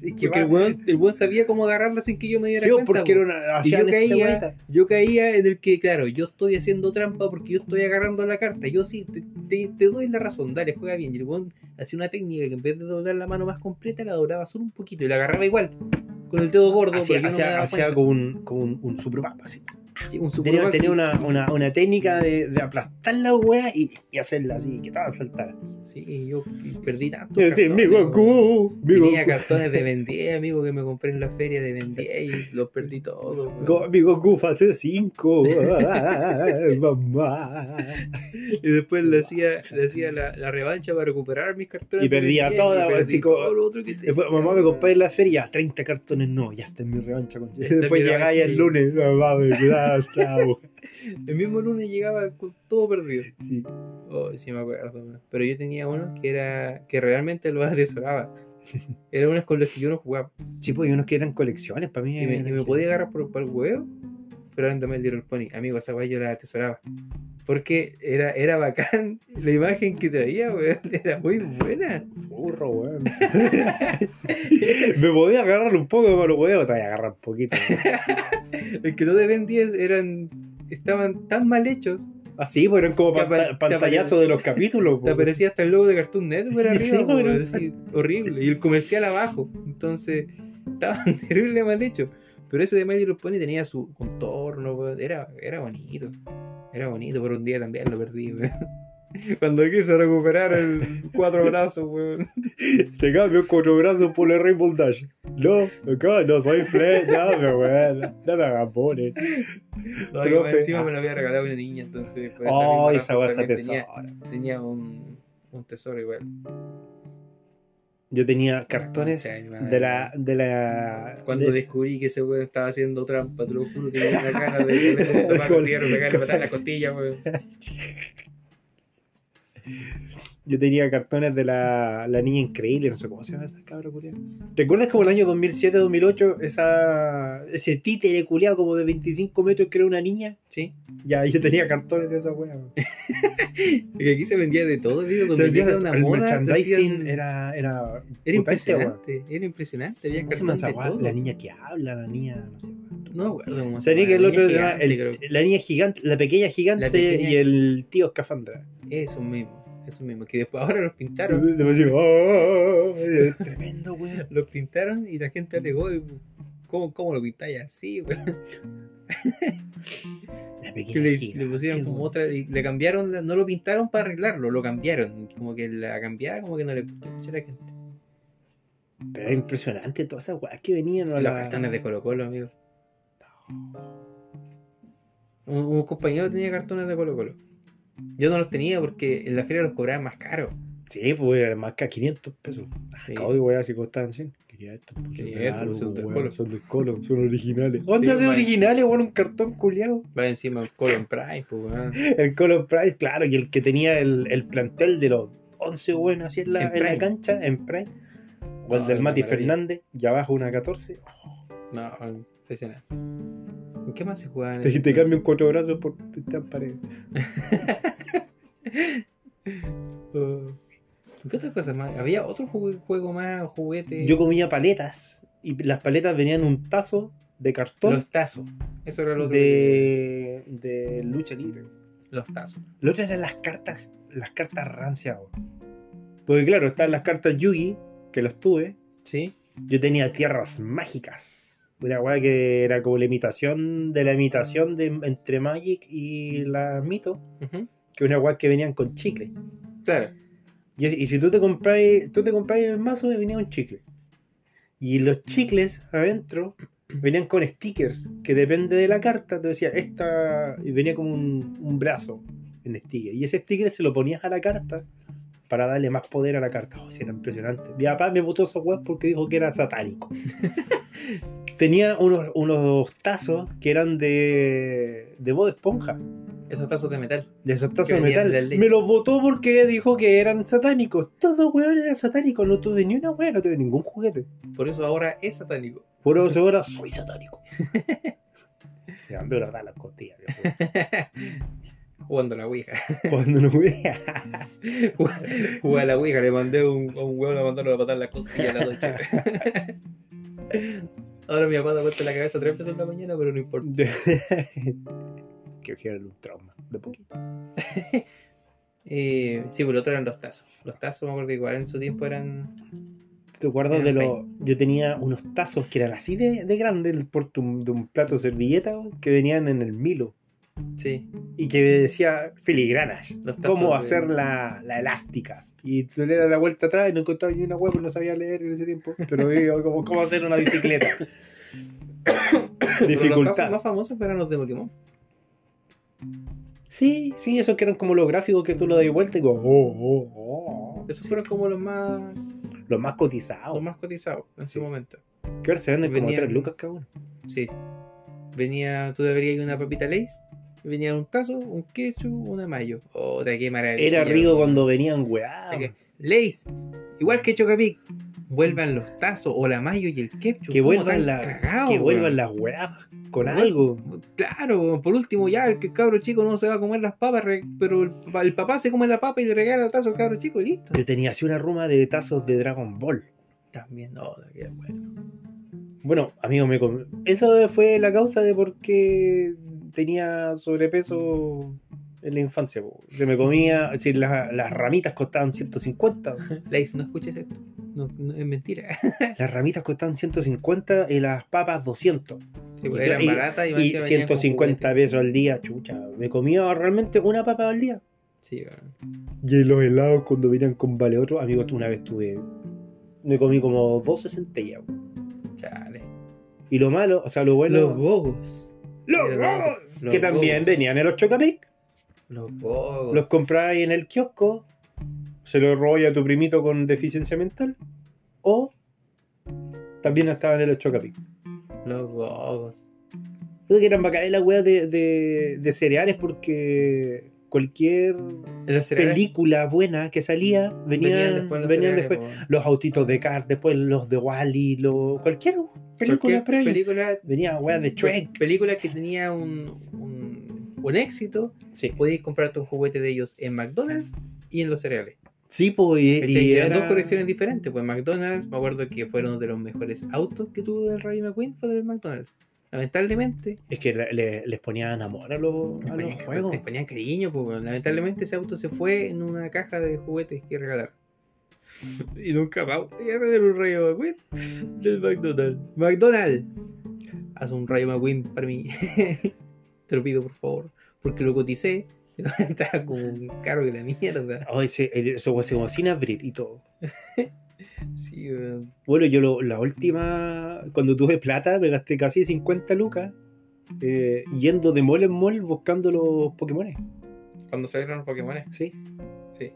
[SPEAKER 3] Sí, que
[SPEAKER 5] Porque el weón, el weón sabía cómo agarrarlas sin que yo me diera
[SPEAKER 3] Sí,
[SPEAKER 5] cuenta.
[SPEAKER 3] porque
[SPEAKER 5] po.
[SPEAKER 3] era una.
[SPEAKER 5] Y yo caía,
[SPEAKER 3] weita.
[SPEAKER 5] yo caía en el que, claro, yo estoy haciendo trampa porque yo estoy agarrando la carta. Yo sí, te, te- te doy la razón, dale, juega bien. Y el weón hacía una técnica que en vez de doblar la mano más completa, la doblaba solo un poquito y la agarraba igual, con el dedo gordo.
[SPEAKER 3] Hacía,
[SPEAKER 5] no
[SPEAKER 3] como un, como un, un super mapa, así.
[SPEAKER 5] Sí, un
[SPEAKER 3] tenía
[SPEAKER 5] y-
[SPEAKER 3] una, una, una técnica de, de aplastar la wea y, y hacerla así, que todas saltaran.
[SPEAKER 5] Sí, yo perdí tanto.
[SPEAKER 3] Sí, mi Goku,
[SPEAKER 5] Tenía cartones de 10, amigo, que me compré en la feria de 10 y los perdí todos.
[SPEAKER 3] Mi Goku fase 5. mamá.
[SPEAKER 5] Y después le hacía, le hacía la, la revancha para recuperar mis cartones.
[SPEAKER 3] Y perdía
[SPEAKER 5] Ben 10,
[SPEAKER 3] todas,
[SPEAKER 5] y perdí todo lo otro que
[SPEAKER 3] Después, mamá me compré en la feria, 30 cartones, no, ya está en mi revancha. Con... Después llegáis el lunes, mamá, me
[SPEAKER 5] El mismo lunes llegaba con todo perdido.
[SPEAKER 3] Sí.
[SPEAKER 5] Oh, sí me acuerdo. man. Pero yo tenía uno que era que realmente lo atesoraba. Era unos con los que yo no jugaba.
[SPEAKER 3] Sí, pues hay unos que eran colecciones para mí.
[SPEAKER 5] Y me, y podía agarrar por, por el huevo, pero también el Little Pony. Amigo, esa weá yo la atesoraba. Porque era, era bacán la imagen que traía, weón. Era muy buena.
[SPEAKER 3] Burro, weón. me podía agarrar un poco de los huevos, te voy a agarrar un poquito.
[SPEAKER 5] El que no de Ben 10 eran. estaban tan mal hechos.
[SPEAKER 3] Así, pues eran como panta- pantallazos de los capítulos.
[SPEAKER 5] Te
[SPEAKER 3] pues.
[SPEAKER 5] aparecía hasta el logo de Cartoon Network arriba,
[SPEAKER 3] Sí,
[SPEAKER 5] weón. así, horrible. Y el comercial abajo. Entonces, estaban terrible mal hechos. Pero ese de My Little Pony tenía su contorno. Era, era bonito. Era bonito, pero un día también lo perdí, weón. Cuando quise recuperar el cuatro brazos, weón.
[SPEAKER 3] Te cambio cuatro brazos por el Rainbow Dash. No, acá no soy Flash, no me weón. No me hagas poner.
[SPEAKER 5] No,
[SPEAKER 3] Profe.
[SPEAKER 5] encima me lo había regalado una niña, entonces. por esa
[SPEAKER 3] Oh, esa se
[SPEAKER 5] también tenía, tenía un, un tesoro igual.
[SPEAKER 3] Yo tenía cartones
[SPEAKER 5] Sí, mi madre.
[SPEAKER 3] de la. De la
[SPEAKER 5] Cuando
[SPEAKER 3] de-
[SPEAKER 5] descubrí que ese weón estaba haciendo trampa, te lo juro que dio una cara de que me patada en la costilla, weón.
[SPEAKER 3] Yo tenía cartones de la, la niña increíble, no sé cómo se llama esa cabra culiada. ¿Recuerdas como el año 2007-2008 esa ese títere culiado como de 25 metros que era una niña?
[SPEAKER 5] Sí.
[SPEAKER 3] Ya, yo tenía cartones de esa wea.
[SPEAKER 5] Que aquí se vendía de todo, amigo.
[SPEAKER 3] Se vendía-
[SPEAKER 5] llega una
[SPEAKER 3] el
[SPEAKER 5] moda,
[SPEAKER 3] merchandising
[SPEAKER 5] hacían-
[SPEAKER 3] era, era,
[SPEAKER 5] Era impresionante. Era impresionante. Había
[SPEAKER 3] ¿Cómo se llama
[SPEAKER 5] cartones de todo.
[SPEAKER 3] La niña que habla, la niña, no sé.
[SPEAKER 5] No me acuerdo cómo se
[SPEAKER 3] Sabía que el otro el-
[SPEAKER 5] creo.
[SPEAKER 3] la niña gigante, la pequeña gigante
[SPEAKER 5] La pequeña-
[SPEAKER 3] y el tío escafandra.
[SPEAKER 5] Eso mismo. Eso mismo. Que después ahora los pintaron.
[SPEAKER 3] Demasiado. ¡ah! Tremendo, weón.
[SPEAKER 5] Los pintaron y la gente alegó. y, ¿Cómo, cómo lo pintáis así, weón?
[SPEAKER 3] La
[SPEAKER 5] Que
[SPEAKER 3] pequeña
[SPEAKER 5] le, le pusieron como otra. Le cambiaron. no lo pintaron para arreglarlo, lo cambiaron. Como que la cambiada, como que no le gustó mucho a la gente.
[SPEAKER 3] Pero era impresionante todas esas weas que venían. a
[SPEAKER 5] Los
[SPEAKER 3] la-
[SPEAKER 5] cartones de Colo Colo, amigo. Un, un compañero tenía cartones de Colo Colo. Yo no los tenía porque en la feria los cobraban más caros.
[SPEAKER 3] Sí, pues era más que a 500 pesos.
[SPEAKER 5] Sí.
[SPEAKER 3] Acabo de weá si costaban 100. 500, pues, son de
[SPEAKER 5] 500,
[SPEAKER 3] algo,
[SPEAKER 5] son del
[SPEAKER 3] weón,
[SPEAKER 5] Colo.
[SPEAKER 3] Son del son originales. ¿Dónde
[SPEAKER 5] Sí,
[SPEAKER 3] originales, weón? Un cartón culiado.
[SPEAKER 5] Va encima Colo en Prime, pues, weón.
[SPEAKER 3] El Colo Price, claro, y el que tenía el, el plantel de los 11 buenos así en la,
[SPEAKER 5] En
[SPEAKER 3] en la cancha, en Prime. O el
[SPEAKER 5] No,
[SPEAKER 3] del Mati. Fernández, y abajo una 14.
[SPEAKER 5] No, impresionante. ¿En qué más se jugaban? en
[SPEAKER 3] Te, cambian cuatro brazos por estas paredes.
[SPEAKER 5] ¿Qué otras cosas más? ¿Había otro juego más, juguete?
[SPEAKER 3] Yo comía paletas y las paletas venían en un tazo de cartón
[SPEAKER 5] Los tazos. Eso era lo otro. que-
[SPEAKER 3] de, lucha libre.
[SPEAKER 5] Los tazos.
[SPEAKER 3] Lo otro eran las cartas, las cartas rancias. Porque claro, están las cartas Yugi, que los tuve.
[SPEAKER 5] ¿Sí?
[SPEAKER 3] Yo tenía tierras mágicas. Una weá que era como la imitación de la imitación de, entre Magic y la Mito. Que una weá que venían con chicle.
[SPEAKER 5] Claro.
[SPEAKER 3] Y, y si tú te compráis, tú te compráis el mazo, venía un chicle. Y los chicles adentro venían con stickers, que depende de la carta, te decía, esta, y venía como un, un brazo en sticker. Y ese sticker se lo ponías a la carta para darle más poder a la carta. Oh, sí, era impresionante. Mi papá me votó esa web porque dijo que era satánico. Tenía unos, unos tazos que eran de, de Bob Esponja.
[SPEAKER 5] Esos tazos de metal.
[SPEAKER 3] De esos tazos de metal. Me los votó porque dijo que eran satánicos. Todo weón era satánico. No tuve ni una weón, no tuve ningún juguete.
[SPEAKER 5] Por eso ahora es satánico.
[SPEAKER 3] Por eso ahora soy satánico. Me una verdad las costillas.
[SPEAKER 5] Jugando la Ouija.
[SPEAKER 3] Cuando no vea.
[SPEAKER 5] Jugué a la Ouija, le mandé un, a un huevo a mandarlo a patar la costilla a la noche. Ahora mi papá da vuelta la cabeza tres veces en la mañana, pero no importa.
[SPEAKER 3] que era un trauma. De poquito.
[SPEAKER 5] Eh, sí, pues lo otro eran los tazos. Los tazos, me acuerdo que igual en su tiempo eran.
[SPEAKER 3] ¿Te acuerdas de los.? Yo tenía unos tazos que eran así de, de grandes, el de un plato de servilleta, que venían en el Milo.
[SPEAKER 5] Sí,
[SPEAKER 3] Y que decía filigranas. cómo
[SPEAKER 5] de-
[SPEAKER 3] hacer la, la elástica. Y tú le das la vuelta atrás y no encontraba ni una web, no sabía leer en ese tiempo. Pero digo, como, cómo hacer una bicicleta.
[SPEAKER 5] Pero Los
[SPEAKER 3] Dificultad.
[SPEAKER 5] más famosos eran los de Pokémon.
[SPEAKER 3] Sí, sí, esos que eran como los gráficos que tú lo das vuelta y como, oh, oh, oh.
[SPEAKER 5] Esos fueron como los más
[SPEAKER 3] Los más cotizados.
[SPEAKER 5] los más cotizados en su
[SPEAKER 3] Sí.
[SPEAKER 5] momento.
[SPEAKER 3] Que ahora se venden como
[SPEAKER 5] Venían-
[SPEAKER 3] 3 lucas cada uno.
[SPEAKER 5] Sí. Venía, tú deberías ir una papita Lays. Venía un tazo, un ketchup, una mayo. Oh, qué maravilla.
[SPEAKER 3] Era rico cuando venían weá.
[SPEAKER 5] Lays, igual que Chocapic, vuelvan los tazos o la mayo y el ketchup.
[SPEAKER 3] Que
[SPEAKER 5] ¿Cómo
[SPEAKER 3] vuelvan, la, que vuelvan las weas con algo.
[SPEAKER 5] Claro, por último ya el que cabro chico no se va a comer las papas, pero el, papá- el papá se come la papa y le regala el tazo al cabro chico y listo.
[SPEAKER 3] Yo tenía así una ruma de tazos de Dragon Ball.
[SPEAKER 5] También, no, qué bueno.
[SPEAKER 3] Bueno, amigo, me eso fue la causa de por qué tenía sobrepeso en la infancia. po. Se me comía, si las, las ramitas costaban 150.
[SPEAKER 5] Lays, no escuches esto. No, no, es mentira.
[SPEAKER 3] Las ramitas costaban 150 y las papas 200.
[SPEAKER 5] Sí, pues,
[SPEAKER 3] Y-
[SPEAKER 5] eran baratas y,
[SPEAKER 3] Y
[SPEAKER 5] encima venían con
[SPEAKER 3] 150
[SPEAKER 5] juguete.
[SPEAKER 3] pesos al día, chucha. Me comía realmente una papa al día.
[SPEAKER 5] Sí, weón.
[SPEAKER 3] Y los helados cuando venían con vale otro, amigo, una vez tuve. Me comí como 12 centellas.
[SPEAKER 5] chale.
[SPEAKER 3] Y lo malo, o sea, lo bueno.
[SPEAKER 5] Los gogos.
[SPEAKER 3] Los que también venían en los Chocapic.
[SPEAKER 5] Los gogos.
[SPEAKER 3] Los compráis en el kiosco, se los robáis a tu primito con deficiencia mental, o también estaban en los Chocapic.
[SPEAKER 5] Los gogos.
[SPEAKER 3] Creo que eran bacanas las weas de, de, de cereales porque cualquier película buena que salía, venían,
[SPEAKER 5] después los
[SPEAKER 3] venían después. Los autitos de Cars, después los de Wally, los, cualquier película previa.
[SPEAKER 5] película
[SPEAKER 3] Venía de Shrek.
[SPEAKER 5] película que tenía un, un, un éxito,
[SPEAKER 3] Sí,
[SPEAKER 5] podías comprarte un juguete de ellos en McDonald's y en los cereales.
[SPEAKER 3] sí pues, y,
[SPEAKER 5] Este,
[SPEAKER 3] y
[SPEAKER 5] eran
[SPEAKER 3] era-
[SPEAKER 5] dos colecciones diferentes. Pues McDonald's, me acuerdo que fueron de los mejores autos que tuvo del Rayo McQueen, fue del McDonald's. Lamentablemente,
[SPEAKER 3] Es que le- le- les ponían amor a los,
[SPEAKER 5] les
[SPEAKER 3] a los
[SPEAKER 5] ponían,
[SPEAKER 3] juegos.
[SPEAKER 5] les ponían cariño, pues lamentablemente ese auto se fue en una caja de juguetes que regalaron. Y nunca voy a tener un Rayo McQueen del McDonald's. McDonald's, haz un Rayo McQueen para mí. Te lo pido por favor, porque lo coticé. Estaba como caro que la mierda.
[SPEAKER 3] Ay, sí, el- eso como sin abrir y todo.
[SPEAKER 5] Sí, weón.
[SPEAKER 3] Bueno, yo lo- la última, cuando tuve plata, me gasté casi 50 lucas eh, yendo de mall en mall buscando los Pokémon.
[SPEAKER 5] Cuando salieron los Pokémon.
[SPEAKER 3] Sí.
[SPEAKER 5] Sí.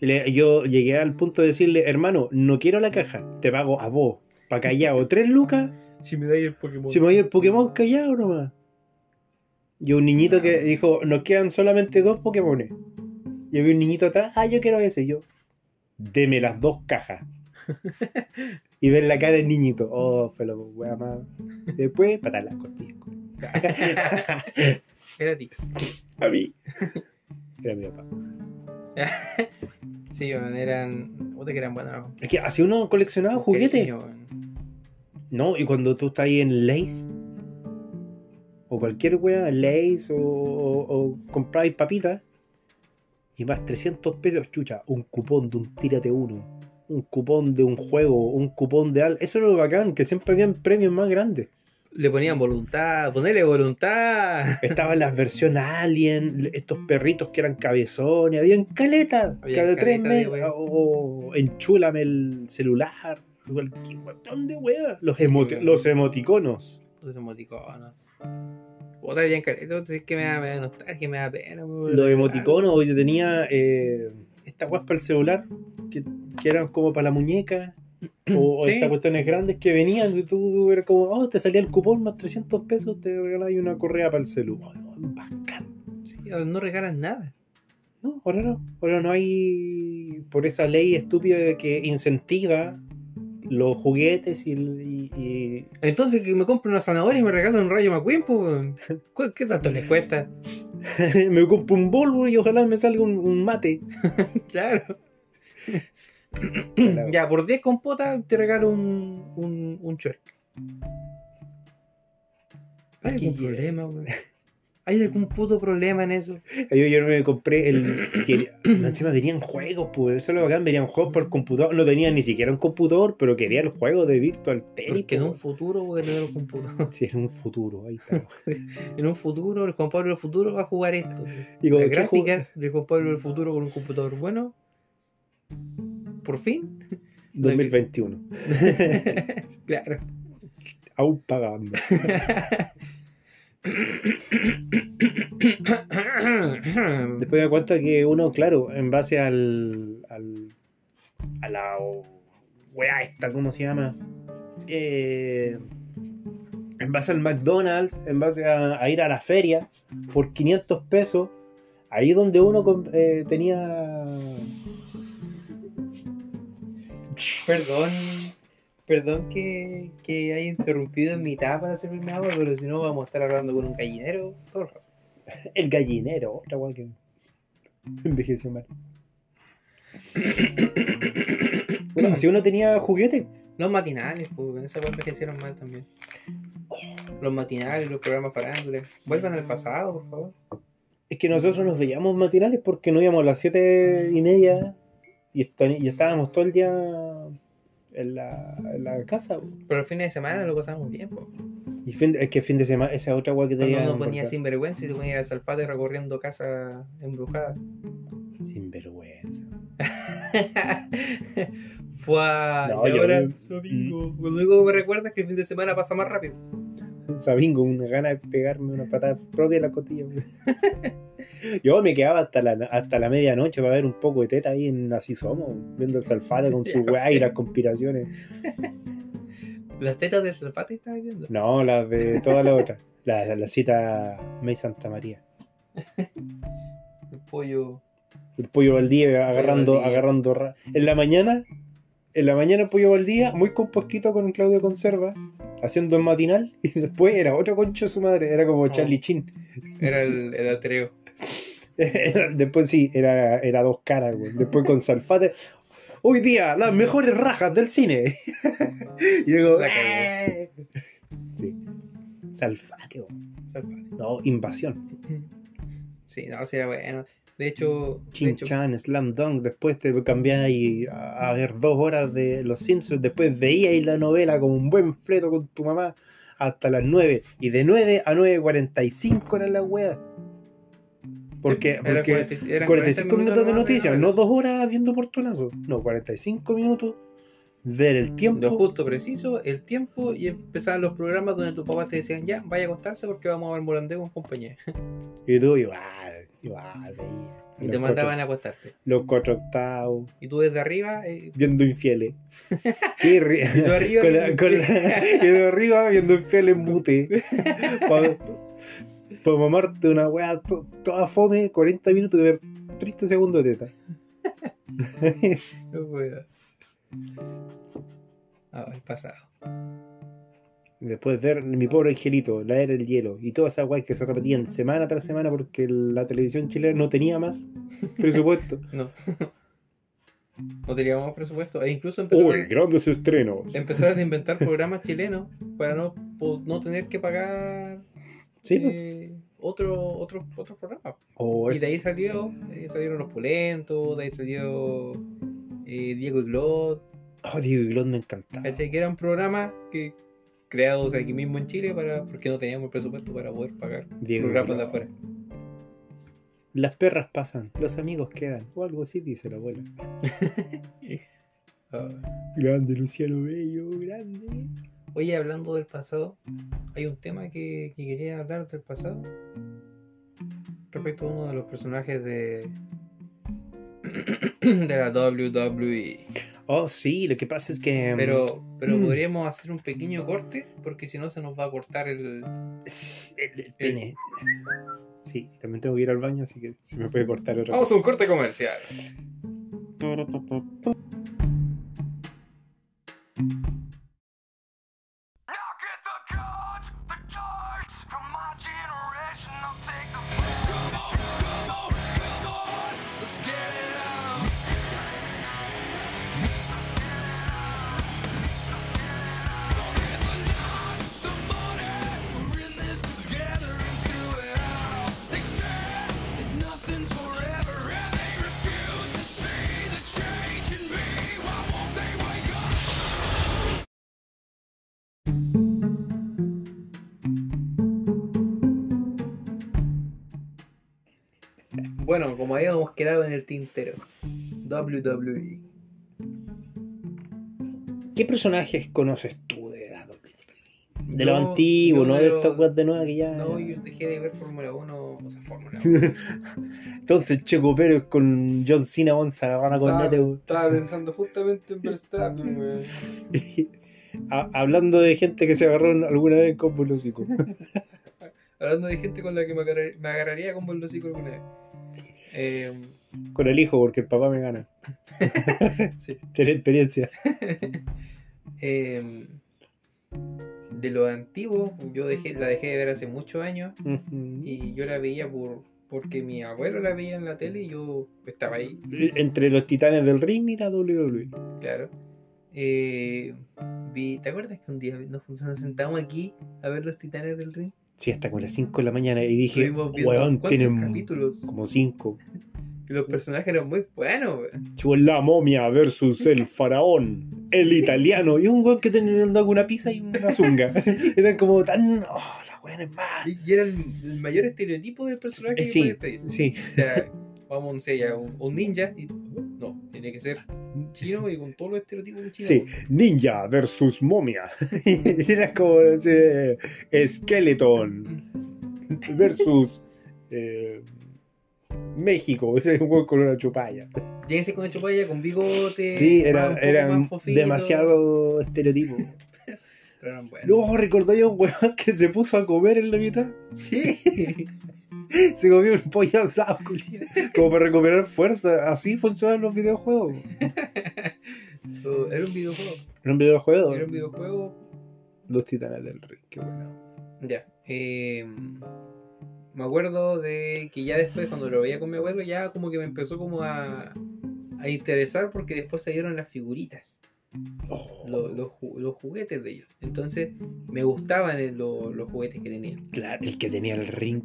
[SPEAKER 3] Le- yo llegué al punto de decirle, hermano, no quiero la caja, te pago a vos, para callado, tres lucas,
[SPEAKER 5] Si me dais el Pokémon.
[SPEAKER 3] si me voy el Pokémon callado nomás. Y un niñito que dijo, nos quedan solamente dos Pokémon. Y había un niñito atrás, ah, yo quiero ese, yo, deme las dos cajas. y ver la cara del niñito, oh, fue lo wea más. Después, patar las costillas.
[SPEAKER 5] Era ti.
[SPEAKER 3] a mí. Era mi papá.
[SPEAKER 5] Sí, eran. Puta que eran buenos. ¿no?
[SPEAKER 3] Es que así uno coleccionaba juguetes.
[SPEAKER 5] Cariño.
[SPEAKER 3] No, y cuando tú estás ahí en Lays, o cualquier wea, Lays, o, o, o compráis papitas, y más 300 pesos, chucha, un cupón de un tírate uno, un cupón de un juego, un cupón de algo. Eso era lo bacán, que siempre habían premios más grandes.
[SPEAKER 5] Le ponían voluntad, ponele voluntad.
[SPEAKER 3] Estaban las versiones Alien, estos perritos que eran cabezones, habían caletas,
[SPEAKER 5] Había
[SPEAKER 3] cada tres
[SPEAKER 5] caleta
[SPEAKER 3] meses, o enchúlame el celular, cualquier montón de weas. Los, emoti- los emoticonos.
[SPEAKER 5] Los emoticonos. Puta, habían caleta. Es que me da, me da nostalgia, me da pena.
[SPEAKER 3] Los emoticonos, yo tenía eh, esta guas para el celular, que, que eran como para la muñeca, o,
[SPEAKER 5] Sí.
[SPEAKER 3] estas cuestiones grandes que venían, y tú era como, oh, te salía el cupón más 300 pesos, te regalaba una correa para el celular. bacán.
[SPEAKER 5] Sí, no regalan nada.
[SPEAKER 3] No, ahora no, ahora no hay, por esa ley estúpida que incentiva los juguetes y, y- y-
[SPEAKER 5] Entonces que me compre una zanahoria y me regalan un rayo McQueen, pues. weón. ¿Cu- ¿Qué tanto les cuesta?
[SPEAKER 3] me compro un Volvo y ojalá me salga un, un mate.
[SPEAKER 5] Claro. Ya, por 10 compotas te regalo un, un, un Shrek. ¿Hay
[SPEAKER 3] que
[SPEAKER 5] algún problema? ¿Hay algún puto problema en eso?
[SPEAKER 3] Yo, yo me compré el. que- encima venían juegos, pues eso es lo bacán, venían juegos por computador. No tenían ni siquiera un computador, pero quería el juego de Virtual Tennis.
[SPEAKER 5] Porque en un futuro voy a tener un computador.
[SPEAKER 3] Sí, en un futuro, ahí está.
[SPEAKER 5] En un futuro, el Juan Pablo del futuro va a jugar esto.
[SPEAKER 3] Y
[SPEAKER 5] Las
[SPEAKER 3] ¿qué
[SPEAKER 5] gráficas del Juan Pablo del futuro con un computador bueno. Por fin.
[SPEAKER 3] juego? 2021.
[SPEAKER 5] claro.
[SPEAKER 3] Aún pagando. Después me cuenta que uno, claro, en base al. al a la weá esta, ¿cómo se llama? Eh, en base al McDonald's, en base a, a ir a la feria por 500 pesos, ahí donde uno eh, tenía.
[SPEAKER 5] Perdón. Perdón que, que haya interrumpido en mitad para servirme agua, pero si no vamos a estar hablando con un gallinero todo el rato.
[SPEAKER 3] El gallinero, otra weá que envejeció mal. bueno, si uno tenía juguete,
[SPEAKER 5] Los matinales, pues, en esa web envejecieron mal también. Los matinales, los programas farándulas. Vuelvan al pasado, por favor.
[SPEAKER 3] Es que nosotros nos veíamos matinales porque no íbamos a las siete y media y, y estábamos todo el día en la, en la casa.
[SPEAKER 5] Pero el fin de semana lo pasamos bien, pues.
[SPEAKER 3] Y fin, es que fin de semana, esa otra weá que
[SPEAKER 5] Cuando
[SPEAKER 3] tenía.
[SPEAKER 5] uno ponía sinvergüenza y te ponías al salpate recorriendo casa embrujada.
[SPEAKER 3] Sin vergüenza.
[SPEAKER 5] Fue a.
[SPEAKER 3] No,
[SPEAKER 5] y ahora,
[SPEAKER 3] yo-
[SPEAKER 5] Sabingo. Lo único que me recuerda es que el fin de semana pasa más rápido.
[SPEAKER 3] Sabingo, una gana de pegarme una patada propia en la costilla. Yo me quedaba hasta la, hasta la medianoche para ver un poco de teta ahí en Así Somos, viendo el salfate con su weá y las conspiraciones.
[SPEAKER 5] Las tetas del salpate estabas viendo.
[SPEAKER 3] No, las de todas las otras. La, la, la cita May Santa María.
[SPEAKER 5] pollo.
[SPEAKER 3] El pollo agarrando,
[SPEAKER 5] Valdivia.
[SPEAKER 3] agarrando. ra- En la mañana, en la mañana pollo Valdía, muy compostito con Claudio Conserva, haciendo el matinal, y después era otro concho de su madre, era como
[SPEAKER 5] Oh.
[SPEAKER 3] Charlie Chin.
[SPEAKER 5] Era el, el atreo.
[SPEAKER 3] Después sí, era, era dos caras, güey. Después con Salfate. Hoy día, las mejores rajas del cine. y luego. "Eh". Sí. Salfate, güey. No, invasión.
[SPEAKER 5] Sí, no, sí era bueno. De hecho,
[SPEAKER 3] Chin
[SPEAKER 5] hecho,
[SPEAKER 3] Chan, Slam Dunk. Después te cambiáis a, a ver dos horas de Los Simpsons. Después veíais la novela como un buen fleto con tu mamá hasta las 9. Y de 9 a 9.45 era la wea. Porque,
[SPEAKER 5] era
[SPEAKER 3] porque
[SPEAKER 5] 40 eran
[SPEAKER 3] 45 minutos de noticias, no dos horas viendo portonazos. No, 45 minutos. Ver el
[SPEAKER 5] Lo
[SPEAKER 3] tiempo.
[SPEAKER 5] justo, preciso, el tiempo y empezaban los programas donde tu papá te decían ya, vaya a acostarse porque vamos a ver Morandeo en compañía.
[SPEAKER 3] Y tú igual, igual.
[SPEAKER 5] Y te mandaban
[SPEAKER 3] cuatro-
[SPEAKER 5] a acostarte.
[SPEAKER 3] Los cuatro octavos.
[SPEAKER 5] Y tú desde arriba, eh,
[SPEAKER 3] viendo infieles.
[SPEAKER 5] Y tú arriba
[SPEAKER 3] con la- con la- y de arriba viendo infieles mute. Para mamarte una weá to- toda fome, 40 minutos de ver 30 segundos de teta.
[SPEAKER 5] no puedo. Ah, el pasado.
[SPEAKER 3] Después ver mi pobre angelito, la era del hielo y todas esas weas que se repetían semana tras semana porque la televisión chilena no tenía más presupuesto.
[SPEAKER 5] No. no teníamos más presupuesto. E incluso empezaron,
[SPEAKER 3] grandes estrenos!
[SPEAKER 5] empezaron a inventar programas chilenos para no, no tener que pagar
[SPEAKER 3] Sí,
[SPEAKER 5] eh, otro, otro, otro programa. Y de ahí salió, eh, salieron los pulentos, de ahí salió eh, Diego y Glot,
[SPEAKER 3] oh, Diego y Glot me encantaba.
[SPEAKER 5] Que eran programas que creados aquí mismo en Chile para porque no teníamos el presupuesto para poder pagar
[SPEAKER 3] Diego
[SPEAKER 5] programas de afuera.
[SPEAKER 3] Las perras pasan, los amigos quedan. O algo así dice la abuela.
[SPEAKER 5] Ah.
[SPEAKER 3] Grande Luciano Bello, grande.
[SPEAKER 5] Oye, hablando del pasado, hay un tema que, que quería hablar del pasado respecto a uno de los personajes de de la WWE.
[SPEAKER 3] Oh, sí, lo que pasa es que.
[SPEAKER 5] Pero, pero
[SPEAKER 3] Mm.
[SPEAKER 5] podríamos hacer un pequeño corte porque si no se nos va a cortar el.
[SPEAKER 3] s- El, el pene. Sí, también tengo que ir al baño, así que se me puede cortar otra
[SPEAKER 5] Vamos a un corte comercial. Bueno, como habíamos quedado en el tintero. WWE.
[SPEAKER 3] ¿Qué personajes conoces tú de la WWE? De
[SPEAKER 5] Yo-
[SPEAKER 3] lo antiguo, no
[SPEAKER 5] de
[SPEAKER 3] estas weas de nueva que ya.
[SPEAKER 5] No, yo dejé de ver Fórmula 1, o sea, Fórmula 1.
[SPEAKER 3] Entonces Checo Pérez con John Cena vamos a agarrar a cornete, weón.
[SPEAKER 5] estaba pensando justamente en Verstappen, weón.
[SPEAKER 3] Ha- Hablando de gente que se agarró alguna vez con bolosico.
[SPEAKER 5] Hablando de gente con la que me, agarrar- me agarraría con el hocico alguna vez. Eh,
[SPEAKER 3] Con el hijo, porque el papá me gana.
[SPEAKER 5] sí.
[SPEAKER 3] Tiene experiencia.
[SPEAKER 5] Eh, de lo antiguo, yo dejé, la dejé de ver hace muchos años y yo la veía por porque mi abuelo la veía en la tele y yo estaba ahí,
[SPEAKER 3] Entre los titanes del ring y la WWE.
[SPEAKER 5] claro. Eh, vi, ¿Te acuerdas que un día nos, nos sentamos aquí a ver los titanes del ring?
[SPEAKER 3] Sí, hasta con las 5 de la mañana y dije, weón, tienen
[SPEAKER 5] capítulos.
[SPEAKER 3] como 5.
[SPEAKER 5] Y los personajes eran muy buenos, weón.
[SPEAKER 3] la momia versus el faraón, el italiano, y un weón que tenía una pizza y una zunga. Eran como tan. Oh, la weón es más.
[SPEAKER 5] Y, era el, mayor estereotipo del personaje que
[SPEAKER 3] sí,
[SPEAKER 5] puedes pedir.
[SPEAKER 3] sí.
[SPEAKER 5] O sea, vamos, un, un ninja y no, tiene que ser chino y con todos los estereotipos de chino.
[SPEAKER 3] Sí, ninja versus momia. Era como ese Skeleton versus eh, México. Ese es un weón con una chupalla.
[SPEAKER 5] Ser con chupalla, con bigote.
[SPEAKER 3] Sí, era,
[SPEAKER 5] un poco
[SPEAKER 3] era
[SPEAKER 5] más fofito,
[SPEAKER 3] demasiado estereotipo.
[SPEAKER 5] Pero eran buenos.
[SPEAKER 3] Luego recordáis a un weón que se puso a comer en la mitad.
[SPEAKER 5] Sí.
[SPEAKER 3] Se comió un pollo asado. Como para recuperar fuerza. Así funcionan los videojuegos.
[SPEAKER 5] Oh, Era un videojuego.
[SPEAKER 3] ¿Era un videojuego?
[SPEAKER 5] Era un videojuego.
[SPEAKER 3] Los titanes del ring, qué bueno.
[SPEAKER 5] Ya. eh, me acuerdo de que ya después, cuando lo veía con mi abuelo, ya como que me empezó como a, a interesar porque después salieron las figuritas.
[SPEAKER 3] Oh,
[SPEAKER 5] lo- los, los juguetes de ellos. Entonces me gustaban el- lo- los juguetes que tenían.
[SPEAKER 3] claro, el que tenía el ring.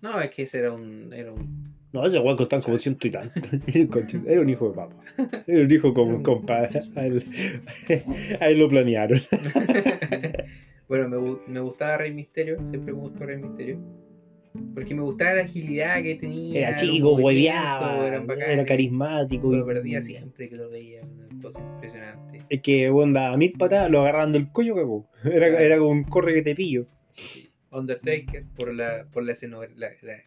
[SPEAKER 5] No, es que ese era un. Era un
[SPEAKER 3] No, ese weón costaban como ciento y tanto. Era un hijo de papá. Era un hijo como un compadre. A él, a él lo planearon.
[SPEAKER 5] bueno, me, gu- me gustaba Rey Misterio, siempre me gustó Rey Misterio. Porque me gustaba la agilidad que tenía.
[SPEAKER 3] Era chico, hueveaba, era carismático.
[SPEAKER 5] Lo
[SPEAKER 3] Y,
[SPEAKER 5] perdía siempre que lo veía, una cosa impresionante.
[SPEAKER 3] es que, weón, daba mil patadas, lo agarraban del cuello, cagó. Era, era como un corre que te pillo.
[SPEAKER 5] Undertaker, por la, por la escenografía.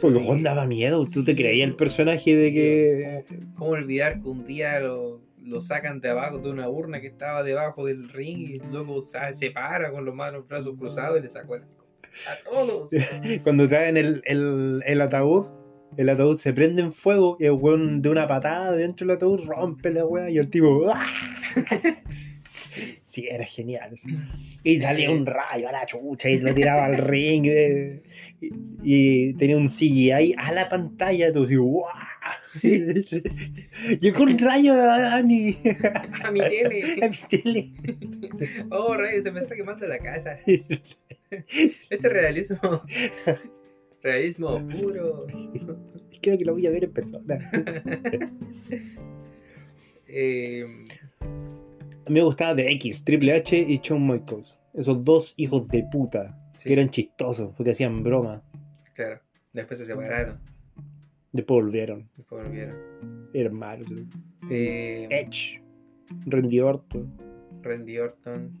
[SPEAKER 3] Porque Juan daba miedo. Tú te creías el
[SPEAKER 5] po.
[SPEAKER 3] personaje de que.
[SPEAKER 5] ¿Cómo, cómo olvidar que un día lo, lo sacan de abajo de una urna que estaba debajo del ring y luego se para con los manos, brazos cruzados y le sacó el a todos.
[SPEAKER 3] Cuando traen el, el, el ataúd, el ataúd se prende en fuego y el weón de una patada dentro del ataúd rompe la weá y el tipo. ¡ah! Sí, era genial. eso. Y salía un rayo a la chucha y lo tiraba al ring. eh, y, y tenía un CGI a la pantalla. Tú así, ¡guau! Llegó un rayo a, a mi,
[SPEAKER 5] A mi tele.
[SPEAKER 3] a mi tele.
[SPEAKER 5] Oh, rey, se me está quemando la casa. Este es realismo. Realismo puro.
[SPEAKER 3] Creo que lo voy a ver en persona.
[SPEAKER 5] Eh,
[SPEAKER 3] A mí me gustaba de X, Triple H y Shawn Michaels. Esos dos hijos de puta.
[SPEAKER 5] sí,
[SPEAKER 3] Que eran chistosos, porque hacían broma.
[SPEAKER 5] claro. Después se separaron.
[SPEAKER 3] Después volvieron.
[SPEAKER 5] Después volvieron.
[SPEAKER 3] Eran malos.
[SPEAKER 5] Eh,
[SPEAKER 3] Edge, Randy Orton,
[SPEAKER 5] Randy Orton.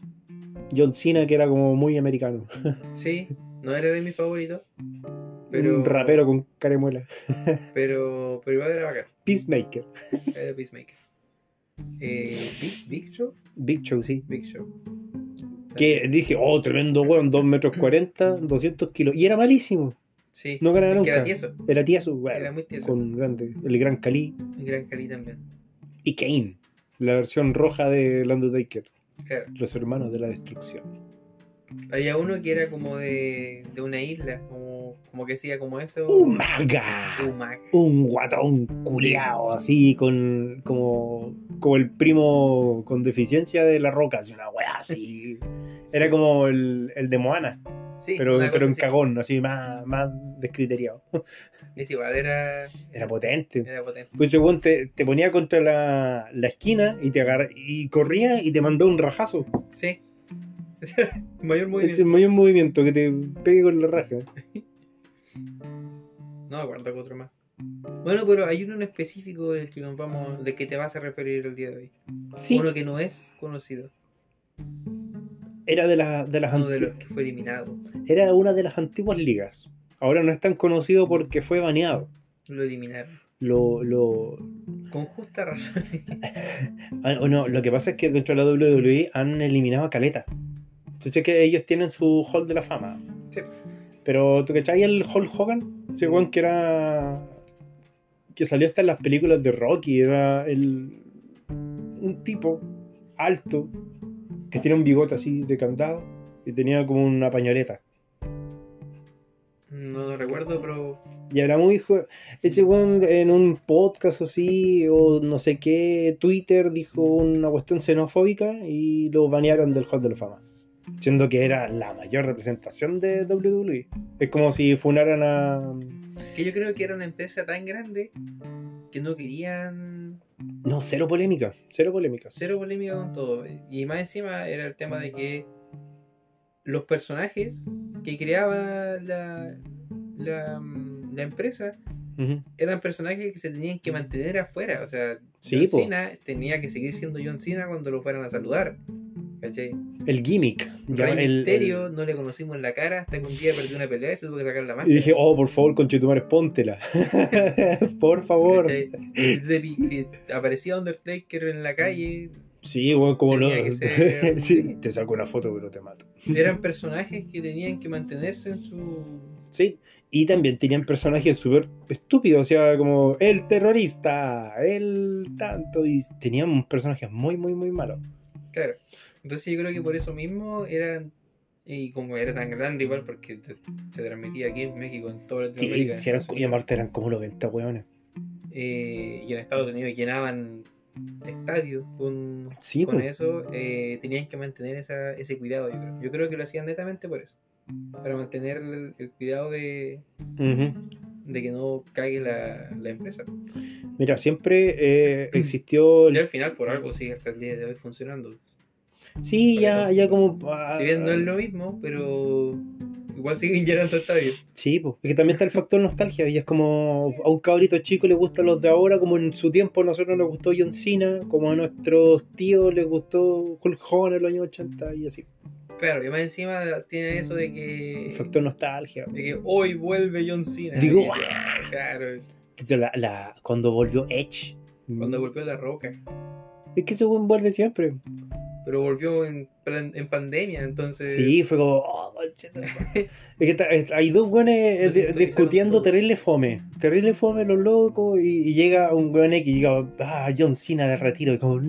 [SPEAKER 3] John Cena, que era como muy americano.
[SPEAKER 5] Sí, no era de mis favoritos. Pero,
[SPEAKER 3] Un rapero con caremuela.
[SPEAKER 5] Pero, pero igual era bacán.
[SPEAKER 3] Peacemaker.
[SPEAKER 5] Era Peacemaker. Eh, Big, Big Show.
[SPEAKER 3] Big Show, sí.
[SPEAKER 5] Big Show.
[SPEAKER 3] Que dije, oh, tremendo weón, 2 metros 40, 200 kilos. Y era malísimo.
[SPEAKER 5] Sí.
[SPEAKER 3] No ganaba nunca.
[SPEAKER 5] era tieso.
[SPEAKER 3] Era tieso, bueno,
[SPEAKER 5] Era muy tieso.
[SPEAKER 3] Con grande, el Gran Cali.
[SPEAKER 5] Un gran Cali también.
[SPEAKER 3] Y Kane, la versión roja de Undertaker.
[SPEAKER 5] Claro.
[SPEAKER 3] Los hermanos de la destrucción.
[SPEAKER 5] Había uno que era como de, de una isla. Como, como que hacía como eso.
[SPEAKER 3] ¡Umaga!
[SPEAKER 5] Umaga.
[SPEAKER 3] Un guatón culiao, así, con como, como el primo con deficiencia de la roca, así una weá así. Era como el, el de Moana,
[SPEAKER 5] Sí,
[SPEAKER 3] pero, pero en
[SPEAKER 5] así.
[SPEAKER 3] cagón, así más, más descriteriado.
[SPEAKER 5] Es igual, era,
[SPEAKER 3] Era potente.
[SPEAKER 5] era potente.
[SPEAKER 3] Pues te, te ponía contra la, la esquina y te agarra, y corría y te mandó un rajazo.
[SPEAKER 5] Sí. Mayor
[SPEAKER 3] Es el
[SPEAKER 5] movimiento.
[SPEAKER 3] mayor movimiento que te pegue con la raja.
[SPEAKER 5] No me acuerdo otro más. Bueno, pero hay uno en específico del que nos vamos, de que te vas a referir el día de hoy.
[SPEAKER 3] Sí,
[SPEAKER 5] Uno que no es conocido.
[SPEAKER 3] era de, la- de las
[SPEAKER 5] Uno de los que fue eliminado.
[SPEAKER 3] era una de las antiguas ligas. Ahora no es tan conocido porque fue baneado.
[SPEAKER 5] Lo eliminaron.
[SPEAKER 3] Lo, lo,
[SPEAKER 5] Con justa razón.
[SPEAKER 3] ah, o no, lo que pasa es que dentro de la WWE han eliminado a Caleta. Entonces que ellos tienen su Hall de la Fama.
[SPEAKER 5] Sí.
[SPEAKER 3] Pero ¿tú cachai el Hall Hogan? Ese weón que era. que salió hasta en las películas de Rocky. Era el. un tipo alto que tiene un bigote así de candado y tenía como una pañoleta.
[SPEAKER 5] No lo recuerdo, pero
[SPEAKER 3] Y era muy hijo. Ese weón en un podcast así, o no sé qué, Twitter dijo una cuestión xenofóbica y lo banearon del Hall de la Fama. Siendo que era la mayor representación de WWE. Es como si funaran a.
[SPEAKER 5] que yo creo que era una empresa tan grande que no querían
[SPEAKER 3] No, cero polémica. Cero polémica.
[SPEAKER 5] cero polémica con todo. Y más encima era el tema de que los personajes que creaba la, la, la empresa eran personajes que se tenían que mantener afuera. O sea,
[SPEAKER 3] Sí,
[SPEAKER 5] John. Cena tenía que seguir siendo John Cena cuando lo fueran a saludar. ¿Cachai?
[SPEAKER 3] El gimmick. ya,
[SPEAKER 5] Rey
[SPEAKER 3] el-
[SPEAKER 5] Misterio
[SPEAKER 3] el-
[SPEAKER 5] no le conocimos en la cara hasta que un día perdió una pelea y se tuvo que sacar la máscara.
[SPEAKER 3] Y dije, oh, por favor, conchetumares, póntela. por favor.
[SPEAKER 5] Si, aparecía Undertaker en la calle,
[SPEAKER 3] Sí, weón, como no.
[SPEAKER 5] Ser-
[SPEAKER 3] Sí, te saco una foto, pero te mato.
[SPEAKER 5] Eran personajes que tenían que mantenerse en su.
[SPEAKER 3] Sí, y también tenían personajes súper estúpidos, o sea, como el terrorista, el tanto, y tenían personajes muy, muy, muy malos.
[SPEAKER 5] Claro. Entonces yo creo que por eso mismo eran. Y como era tan grande igual, porque te- se transmitía aquí en México, en toda
[SPEAKER 3] Sí,
[SPEAKER 5] Latinoamérica.
[SPEAKER 3] si eran,
[SPEAKER 5] Estados
[SPEAKER 3] y aparte eran como 90 weones.
[SPEAKER 5] eh, y en Estados Unidos llenaban estadios con,
[SPEAKER 3] Sí,
[SPEAKER 5] con
[SPEAKER 3] pues.
[SPEAKER 5] eso, eh, tenían que mantener esa, ese cuidado, yo creo. Yo creo que lo hacían netamente por eso. Para mantener el, el cuidado de, de que no cague la, la empresa.
[SPEAKER 3] Mira, siempre eh, existió.
[SPEAKER 5] Y al final, por algo, sigue hasta el día de hoy funcionando.
[SPEAKER 3] Sí, ya, ya como. ah,
[SPEAKER 5] Si bien no es lo mismo, pero igual siguen llenando estadios.
[SPEAKER 3] Sí, pues. Es que también está el factor nostalgia. Y es como a un cabrito chico le gustan los de ahora, como en su tiempo a nosotros nos gustó John Cena, como a nuestros tíos les gustó Hulk Hogan en los años 80 y así.
[SPEAKER 5] Claro, y más encima tiene eso de que,
[SPEAKER 3] El factor nostalgia.
[SPEAKER 5] de que hoy vuelve John Cena.
[SPEAKER 3] Digo,
[SPEAKER 5] Y, claro,
[SPEAKER 3] La, la- cuando volvió Edge.
[SPEAKER 5] cuando volvió La Roca.
[SPEAKER 3] Es que eso vuelve siempre.
[SPEAKER 5] Pero volvió en, en pandemia, entonces.
[SPEAKER 3] Sí, fue como. oh, es que hay dos güeyes eh, de-
[SPEAKER 5] siento,
[SPEAKER 3] discutiendo terrible fome. Terrible fome los locos. Y, y llega un güey X y llega ah, John Cena de retiro. Y como.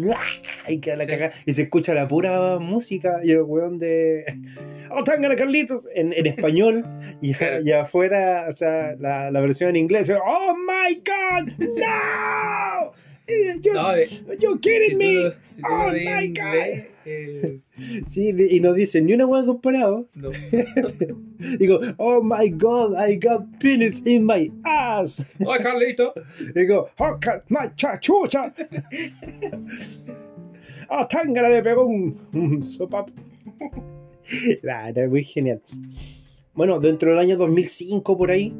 [SPEAKER 3] Y queda la
[SPEAKER 5] Sí.
[SPEAKER 3] cagada. Y se escucha la pura música. Y el weón de. ¡Oh, tangana, Carlitos! En, en español. Y, y afuera, o sea, la, la versión en inglés. ¡Oh my god! ¡No! You,
[SPEAKER 5] No, si
[SPEAKER 3] kidding
[SPEAKER 5] tú,
[SPEAKER 3] me!
[SPEAKER 5] lo- si tú
[SPEAKER 3] Oh my
[SPEAKER 5] inglés, es-
[SPEAKER 3] Sí, y no dicen ni una weá comparado.
[SPEAKER 5] no.
[SPEAKER 3] Digo, oh my god, I got penis in my ass.
[SPEAKER 5] ¡Oh, Carlito!
[SPEAKER 3] Digo, oh, ca- machachucha. Ah, Tangana le pegó un, un sopapo. Nah, muy genial. Bueno, dentro del año 2005 por ahí,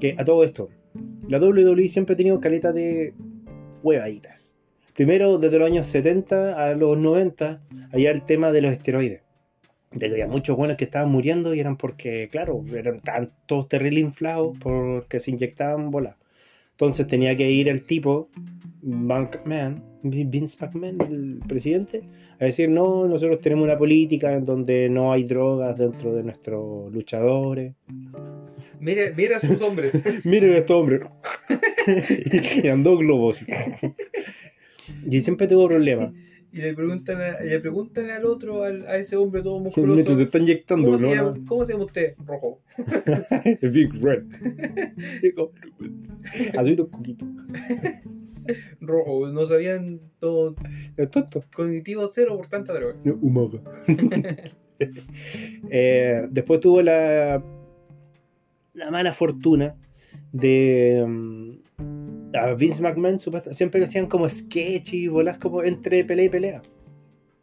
[SPEAKER 3] que a todo esto, la WWE siempre ha tenido caleta de huevaditas. Primero, desde los años 70 a los 90, había el tema de los esteroides. De que había muchos buenos que estaban muriendo y eran porque, claro, eran tan todos terrible inflados porque se inyectaban bolas. Entonces tenía que ir el tipo, McMahon, Vince McMahon, el presidente, a decir, no, nosotros tenemos una política en donde no hay drogas dentro de nuestros luchadores.
[SPEAKER 5] Mira, mira a sus hombres.
[SPEAKER 3] Miren a este hombre. y andó globos. y siempre tuvo problemas.
[SPEAKER 5] Y le preguntan, a- le preguntan al otro, al- a ese hombre todo
[SPEAKER 3] Mientras se
[SPEAKER 5] musculoso.
[SPEAKER 3] está inyectando,
[SPEAKER 5] ¿Cómo se,
[SPEAKER 3] ¿no?
[SPEAKER 5] llama, ¿Cómo se llama usted? Rojo.
[SPEAKER 3] El Big Red. Digo, Así los coquitos.
[SPEAKER 5] Rojo. No sabían todo
[SPEAKER 3] Es tonto.
[SPEAKER 5] cognitivo cero por tanta droga.
[SPEAKER 3] No, Umaga. Eh, después tuvo la, la mala fortuna de mm, a Vince McMahon siempre le hacían como sketch y bolas como entre pelea y pelea.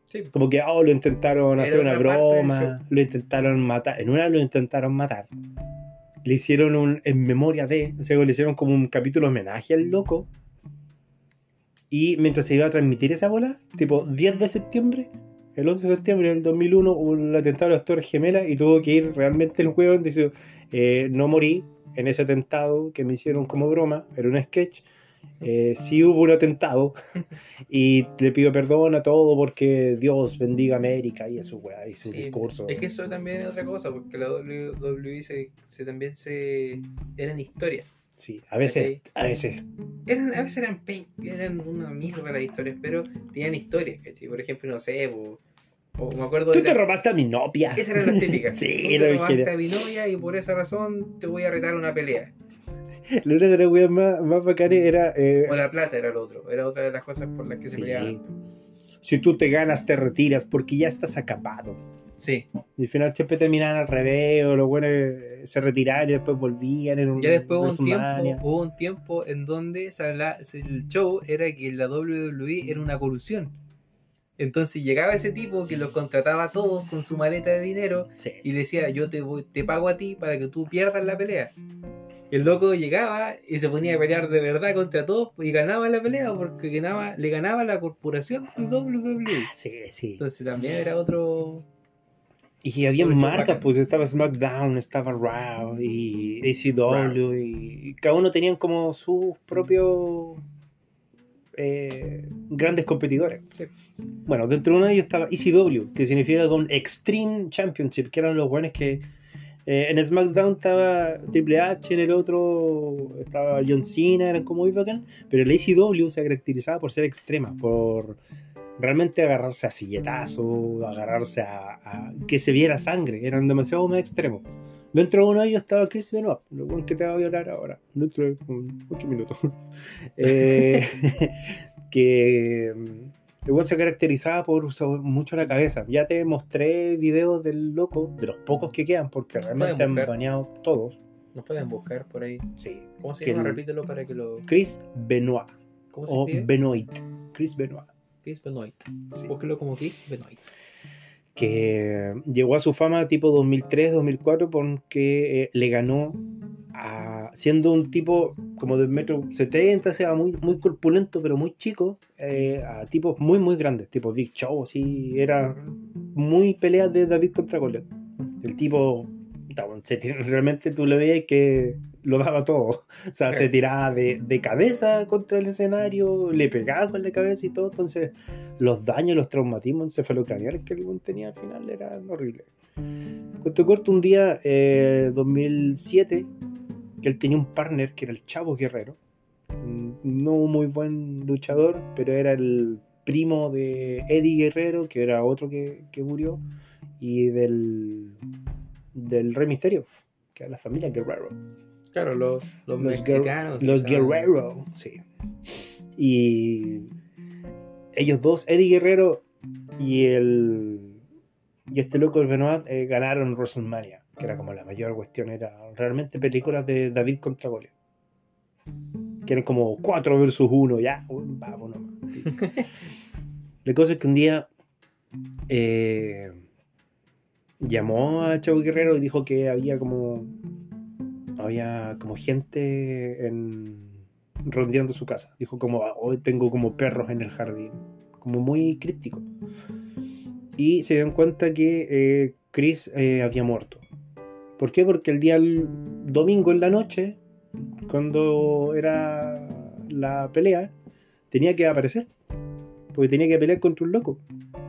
[SPEAKER 5] Sí.
[SPEAKER 3] Como que oh, lo intentaron
[SPEAKER 5] Era
[SPEAKER 3] hacer una broma, lo intentaron matar. En una lo intentaron matar. Le hicieron un en memoria de, o sea, le hicieron como un capítulo homenaje al loco. Y mientras se iba a transmitir esa bola, tipo 10 de septiembre, el 11 de septiembre del 2001, hubo un atentado a las Torres Gemelas y tuvo que ir realmente el juego diciendo, eh, no morí en ese atentado que me hicieron como broma, era un sketch. Eh, sí hubo un atentado y le pido perdón a todo porque Dios bendiga América y a su weá y su
[SPEAKER 5] Sí,
[SPEAKER 3] discurso.
[SPEAKER 5] Es que eso también es otra cosa, porque la WWE se, se también se. eran historias.
[SPEAKER 3] Sí, a veces, a veces.
[SPEAKER 5] Eran, a veces eran, pe- eran una mierda las historias, pero tenían historias, ¿cachai? Por ejemplo, no sé, o, o me acuerdo
[SPEAKER 3] Tú
[SPEAKER 5] de.
[SPEAKER 3] te
[SPEAKER 5] la-
[SPEAKER 3] robaste a mi novia.
[SPEAKER 5] Esas eran las típicas.
[SPEAKER 3] Sí,
[SPEAKER 5] Tú te
[SPEAKER 3] la
[SPEAKER 5] robaste
[SPEAKER 3] vigera.
[SPEAKER 5] a mi novia y por esa razón te voy a retar una pelea.
[SPEAKER 3] La una de las weas más, más bacanas era. eh,
[SPEAKER 5] O la plata era lo otro. Era otra de las cosas por las que se peleaban.
[SPEAKER 3] Si tú te ganas, te retiras porque ya estás acabado.
[SPEAKER 5] Sí.
[SPEAKER 3] Y al final siempre terminaban al revés, o los buenos eh, se retiraban y después volvían en un
[SPEAKER 5] Ya después hubo un tiempo, hubo un tiempo en donde se el show era que la WWE era una colusión. Entonces llegaba ese tipo que los contrataba a todos con su maleta de dinero
[SPEAKER 3] Sí.
[SPEAKER 5] y le decía, yo te, voy- te pago a ti para que tú pierdas la pelea. El loco llegaba y se ponía a pelear de verdad contra todos y ganaba la pelea porque ganaba, le ganaba la corporación de WWE.
[SPEAKER 3] Sí, sí.
[SPEAKER 5] Entonces también era otro...
[SPEAKER 3] Y había marcas, pues estaba SmackDown, estaba Raw y ACW y cada uno tenían como sus propios eh, grandes competidores.
[SPEAKER 5] Sí.
[SPEAKER 3] Bueno, dentro de uno de ellos estaba ECW, que significa con Extreme Championship, que eran los buenos que eh, en SmackDown estaba Triple H, en el otro estaba John Cena, eran como muy bacán, pero el ECW se caracterizaba por ser extrema, por realmente agarrarse a silletazos, agarrarse a, a que se viera sangre, eran demasiado más extremos. Dentro de uno de ellos estaba Chris Benoit, lo bueno que te voy a hablar ahora, dentro de 8 minutos. Eh, que mm, igual se caracterizaba por usar mucho la cabeza. Ya te mostré videos del loco, de los pocos que quedan, porque realmente han baneado todos.
[SPEAKER 5] Nos pueden buscar por ahí.
[SPEAKER 3] Sí.
[SPEAKER 5] ¿Cómo se llama?
[SPEAKER 3] el-
[SPEAKER 5] Repítelo para que lo.
[SPEAKER 3] Chris Benoit
[SPEAKER 5] ¿Cómo se
[SPEAKER 3] o? Benoit. Chris Benoit.
[SPEAKER 5] Chris Benoit.
[SPEAKER 3] Sí.
[SPEAKER 5] Búsquelo como Chris Benoit.
[SPEAKER 3] que llegó a su fama tipo 2003-2004 porque eh, le ganó a, siendo un tipo como de metro 70, o sea, muy, muy corpulento, pero muy chico, eh, a tipos muy, muy grandes, tipo Big Show, así, era muy pelea de David contra Goliath. El tipo, se tira- realmente tú le veías que lo daba todo, o sea, se tiraba de, de cabeza contra el escenario, le pegaba con la cabeza y todo, entonces los daños, los traumatismos encefalocraneales que el tenía al final eran horribles. Cuento corto, un día, eh, 2007, que él tenía un partner que era el Chavo Guerrero, un no muy buen luchador, pero era el primo de Eddie Guerrero, que era otro que, que murió, y del, del Rey Misterio, que era la familia Guerrero.
[SPEAKER 5] Claro, los, los,
[SPEAKER 3] Los guer-
[SPEAKER 5] mexicanos.
[SPEAKER 3] Los Guerrero, sí. Y ellos dos, Eddie Guerrero y el y este loco el Benoit eh, ganaron WrestleMania, que era como la mayor cuestión, era realmente películas de David contra Goliath. Que eran como 4 versus 1, ya, vamos nomás. La cosa es que un día eh, llamó a Chavo Guerrero y dijo que había como había como gente en, rondeando su casa. Dijo como "Ah, hoy tengo como perros en el jardín, como muy críptico. Y se dieron cuenta que eh, Chris eh, había muerto. ¿Por qué? Porque el día domingo en la noche, cuando era la pelea, tenía que aparecer. Porque tenía que pelear contra un loco.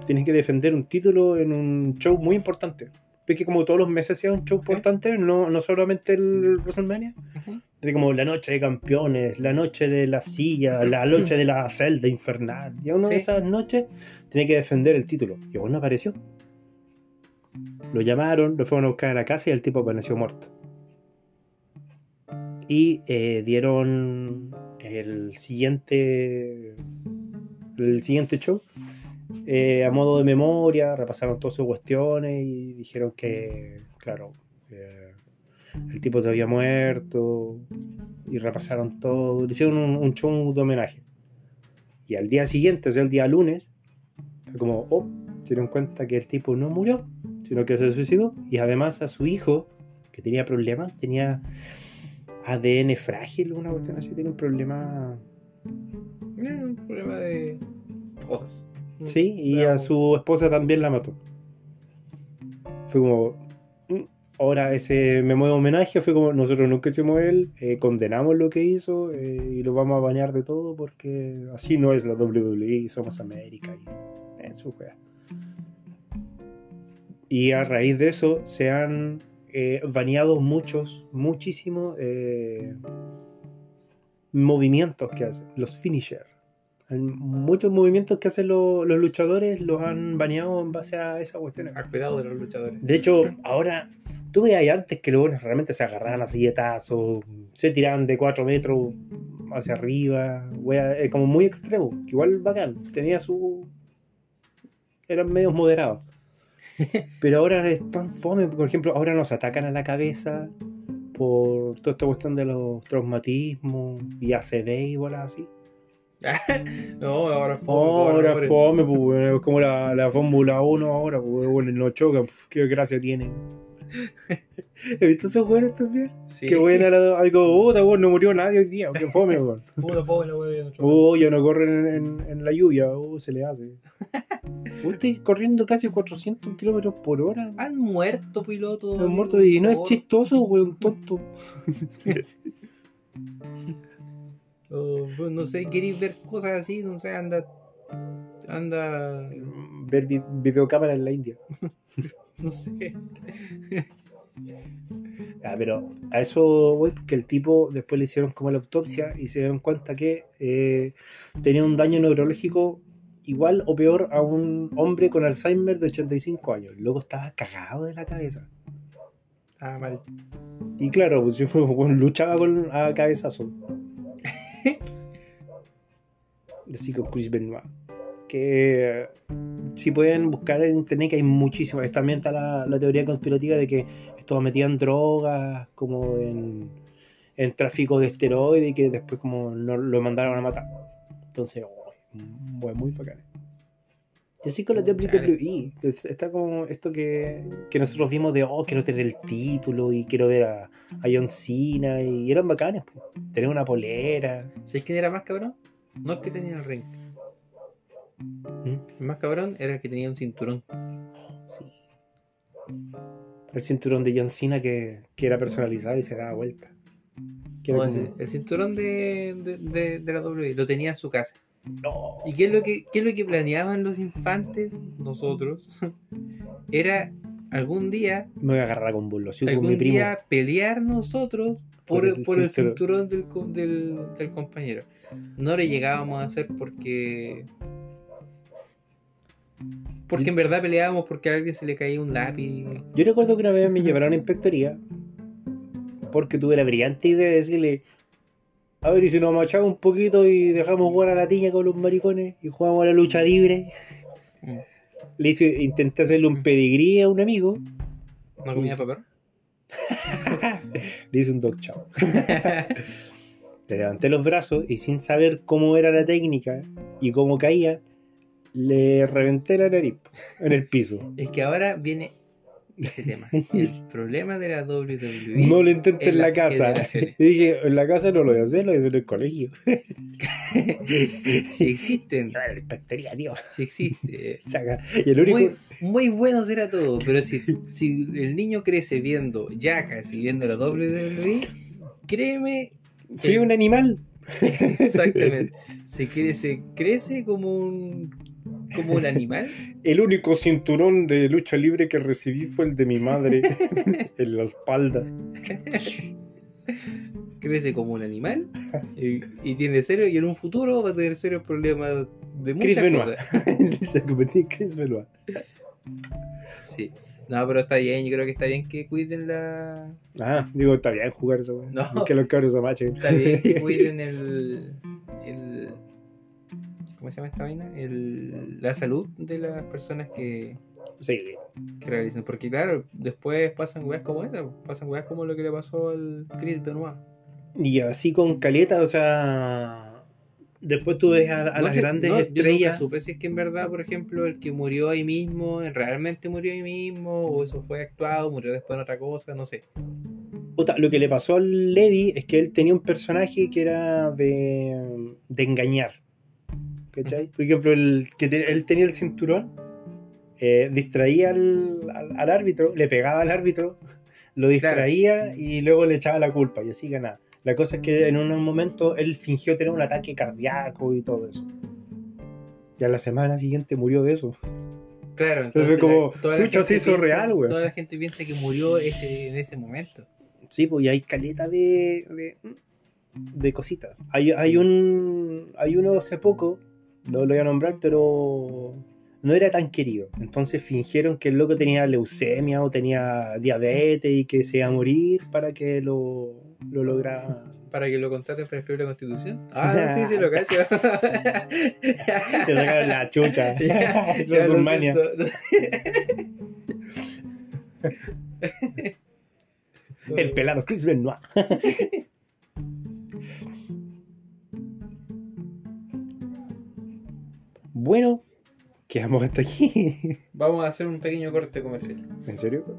[SPEAKER 3] Tenía que defender un título en un show muy importante. Ves que como todos los meses hacía un show importante, no, no solamente el WrestleMania. Tiene como la noche de campeones, la noche de la silla, la noche de la celda infernal. Y a una de esas noches tenía que defender el título. Y bueno, no apareció. Lo llamaron, lo fueron a buscar a la casa y el tipo apareció muerto. Y eh, dieron el siguiente. El siguiente show. Eh, a modo de memoria, repasaron todas sus cuestiones y dijeron que, claro, eh, el tipo se había muerto y repasaron todo, le hicieron un, un show de homenaje. Y al día siguiente, o sea, el día lunes, como, oh, se dieron cuenta que el tipo no murió, sino que se suicidó. Y además a su hijo, que tenía problemas, tenía ADN frágil, una cuestión así, tenía un problema.
[SPEAKER 5] Eh, un problema de cosas.
[SPEAKER 3] Sí, y
[SPEAKER 5] Pero-
[SPEAKER 3] a su esposa también la mató. Fue como. mm, Ahora ese memo de homenaje fue como nosotros nunca hicimos él, eh, condenamos lo que hizo eh, y lo vamos a bañar de todo porque así no es la WWE, somos América y eso wea. Y a raíz de eso se han eh, baneado muchos, muchísimos eh, movimientos que hacen, los finishers. Muchos movimientos que hacen lo- los luchadores los han baneado en base a esa cuestión.
[SPEAKER 5] Al cuidado de los luchadores.
[SPEAKER 3] De hecho, ahora, tú veías antes que los buenos realmente se agarraban a silletazos, se tiraban de 4 metros hacia arriba, wea, eh, como muy extremo, que igual bacán, tenía su... eran medios moderados. Pero ahora es tan fome, por ejemplo, ahora nos atacan a la cabeza por toda esta cuestión de los traumatismos y ACV y bolas así.
[SPEAKER 5] no, ahora fue.
[SPEAKER 3] Oh, ahora fome, pues, es como la, la Fórmula 1 ahora, pues, bueno, no choca, pues, qué gracia tiene. ¿Has visto esos juegos también?
[SPEAKER 5] Sí.
[SPEAKER 3] Qué buena la- algo, puta, no murió nadie hoy día, qué fome, weón.
[SPEAKER 5] Puta fome la no.
[SPEAKER 3] Oh, ya no corren en, en- en la lluvia, oh, se le hace. Estoy corriendo casi 400 kilómetros por hora.
[SPEAKER 5] Han muerto pilotos.
[SPEAKER 3] Han muerto y no es chistoso, weón, tonto.
[SPEAKER 5] O, pues, no sé, queréis ver cosas así, no sé, anda. Anda.
[SPEAKER 3] Ver vi- videocámara en la India.
[SPEAKER 5] No sé.
[SPEAKER 3] Ah, pero a eso voy porque el tipo después le hicieron como la autopsia y se dieron cuenta que eh, tenía un daño neurológico igual o peor a un hombre con Alzheimer de 85 años. Luego estaba cagado de la cabeza.
[SPEAKER 5] Ah, mal.
[SPEAKER 3] Y claro, pues yo luchaba con a cabezazo. Así con Chris Benoit. Que eh, si pueden buscar en internet que hay muchísimas. También está la, la teoría conspirativa de que estos metían drogas como en, en tráfico de esteroides y que después como no lo mandaron a matar. Entonces, oh, muy, muy bacán. Y así con la WWE, está como esto que, que nosotros vimos de, oh, quiero tener el título y quiero ver a, a John Cena y eran bacanes, po. tener una polera.
[SPEAKER 5] ¿Sabes quién era más cabrón? No el que tenía el ring.
[SPEAKER 3] ¿Mm?
[SPEAKER 5] El más cabrón era el que tenía un cinturón.
[SPEAKER 3] Sí. El cinturón de John Cena que, que era personalizado y se daba vuelta.
[SPEAKER 5] No,
[SPEAKER 3] como-
[SPEAKER 5] el cinturón de, de, de- de la WWE lo tenía en su casa.
[SPEAKER 3] No.
[SPEAKER 5] ¿Y qué es lo que, qué es lo que planeaban los infantes, nosotros? Era algún día,
[SPEAKER 3] Me voy a agarrar con burlo, sí, con mi
[SPEAKER 5] algún
[SPEAKER 3] primo.
[SPEAKER 5] día pelear nosotros por,
[SPEAKER 3] Por
[SPEAKER 5] el, por el
[SPEAKER 3] cinturón.
[SPEAKER 5] del, del, del compañero. No le llegábamos a hacer porque. Porque en verdad peleábamos porque a alguien se le caía un lápiz.
[SPEAKER 3] Yo recuerdo que una vez me llevaron a inspectoría porque tuve la brillante idea de decirle, a ver, y si nos machamos un poquito y dejamos jugar a la tiña con los maricones y jugamos a la lucha libre.
[SPEAKER 5] Mm.
[SPEAKER 3] Le hice, intenté hacerle un pedigrí a un amigo,
[SPEAKER 5] ¿No comía papel?
[SPEAKER 3] le hice un dog chow. Le levanté los brazos y sin saber cómo era la técnica y cómo caía, le reventé la nariz en el piso.
[SPEAKER 5] Es que ahora viene ese tema. El problema de la WWE.
[SPEAKER 3] No lo intenté
[SPEAKER 5] en
[SPEAKER 3] la casa. Y dije, en la casa no lo voy a hacer, lo voy a hacer en el colegio.
[SPEAKER 5] si existen,
[SPEAKER 3] No, en la inspectoría, tío.
[SPEAKER 5] si existe.
[SPEAKER 3] Saca. Y el único.
[SPEAKER 5] Muy, muy bueno será todo, pero si, si el niño crece viendo Jackass y viendo la WWE, créeme,
[SPEAKER 3] Fui un animal.
[SPEAKER 5] exactamente, se crece, crece como un, como un animal,
[SPEAKER 3] El único cinturón de lucha libre que recibí fue el de mi madre en la espalda.
[SPEAKER 5] crece como un animal y, y tiene serio, y en un futuro va a tener serios problemas de
[SPEAKER 3] Chris
[SPEAKER 5] muchas
[SPEAKER 3] Benoit.
[SPEAKER 5] cosas.
[SPEAKER 3] Se convirtió en Chris Benoit.
[SPEAKER 5] Sí. No, pero está bien, yo creo que está bien que cuiden la.
[SPEAKER 3] Ah, digo, está bien jugar eso.
[SPEAKER 5] No.
[SPEAKER 3] Que los cabros se machen.
[SPEAKER 5] Está bien que cuiden el. el ¿Cómo se llama esta vaina? El, la salud de las personas que,
[SPEAKER 3] Sí,
[SPEAKER 5] que realizan. Porque, claro, después pasan weas como esa. Pasan weas como lo que le pasó al Chris Benoit.
[SPEAKER 3] Y así con caleta, o sea. Después tú ves a, a
[SPEAKER 5] No
[SPEAKER 3] las
[SPEAKER 5] sé,
[SPEAKER 3] grandes
[SPEAKER 5] no, Yo nunca
[SPEAKER 3] estrellas.
[SPEAKER 5] supe si es que en verdad, por ejemplo, el que murió ahí mismo, realmente murió ahí mismo, o eso fue actuado, murió después en otra cosa, no sé.
[SPEAKER 3] Puta, lo que le pasó al Levi es que él tenía un personaje que era de, de engañar. ¿Cachai? Por ejemplo, el que te- él tenía el cinturón, eh, distraía al, al- al árbitro, le pegaba al árbitro, lo distraía y luego le echaba la culpa y así ganaba. La cosa es que en un momento él fingió tener un ataque cardíaco y todo eso. Y a la semana siguiente murió de eso.
[SPEAKER 5] Claro,
[SPEAKER 3] Entonces,
[SPEAKER 5] entonces
[SPEAKER 3] como,
[SPEAKER 5] toda la gente
[SPEAKER 3] se hizo
[SPEAKER 5] piensa-
[SPEAKER 3] real, güey.
[SPEAKER 5] Toda la gente piensa que murió ese, en ese momento.
[SPEAKER 3] Sí, pues y hay caleta de, de, de cositas. Hay, hay un hay uno hace poco, no lo voy a nombrar, pero no era tan querido. Entonces fingieron que el loco tenía leucemia o tenía diabetes y que se iba a morir para que lo, lo lograra.
[SPEAKER 5] Para que lo contraten para escribir la constitución. Ah, sí, sí, lo cacho.
[SPEAKER 3] Le sacaron la chucha.
[SPEAKER 5] Ya, ya, lo
[SPEAKER 3] WrestleMania.
[SPEAKER 5] siento.
[SPEAKER 3] El pelado Chris Benoit. bueno, quedamos hasta aquí.
[SPEAKER 5] Vamos a hacer un pequeño corte comercial.
[SPEAKER 3] ¿En serio?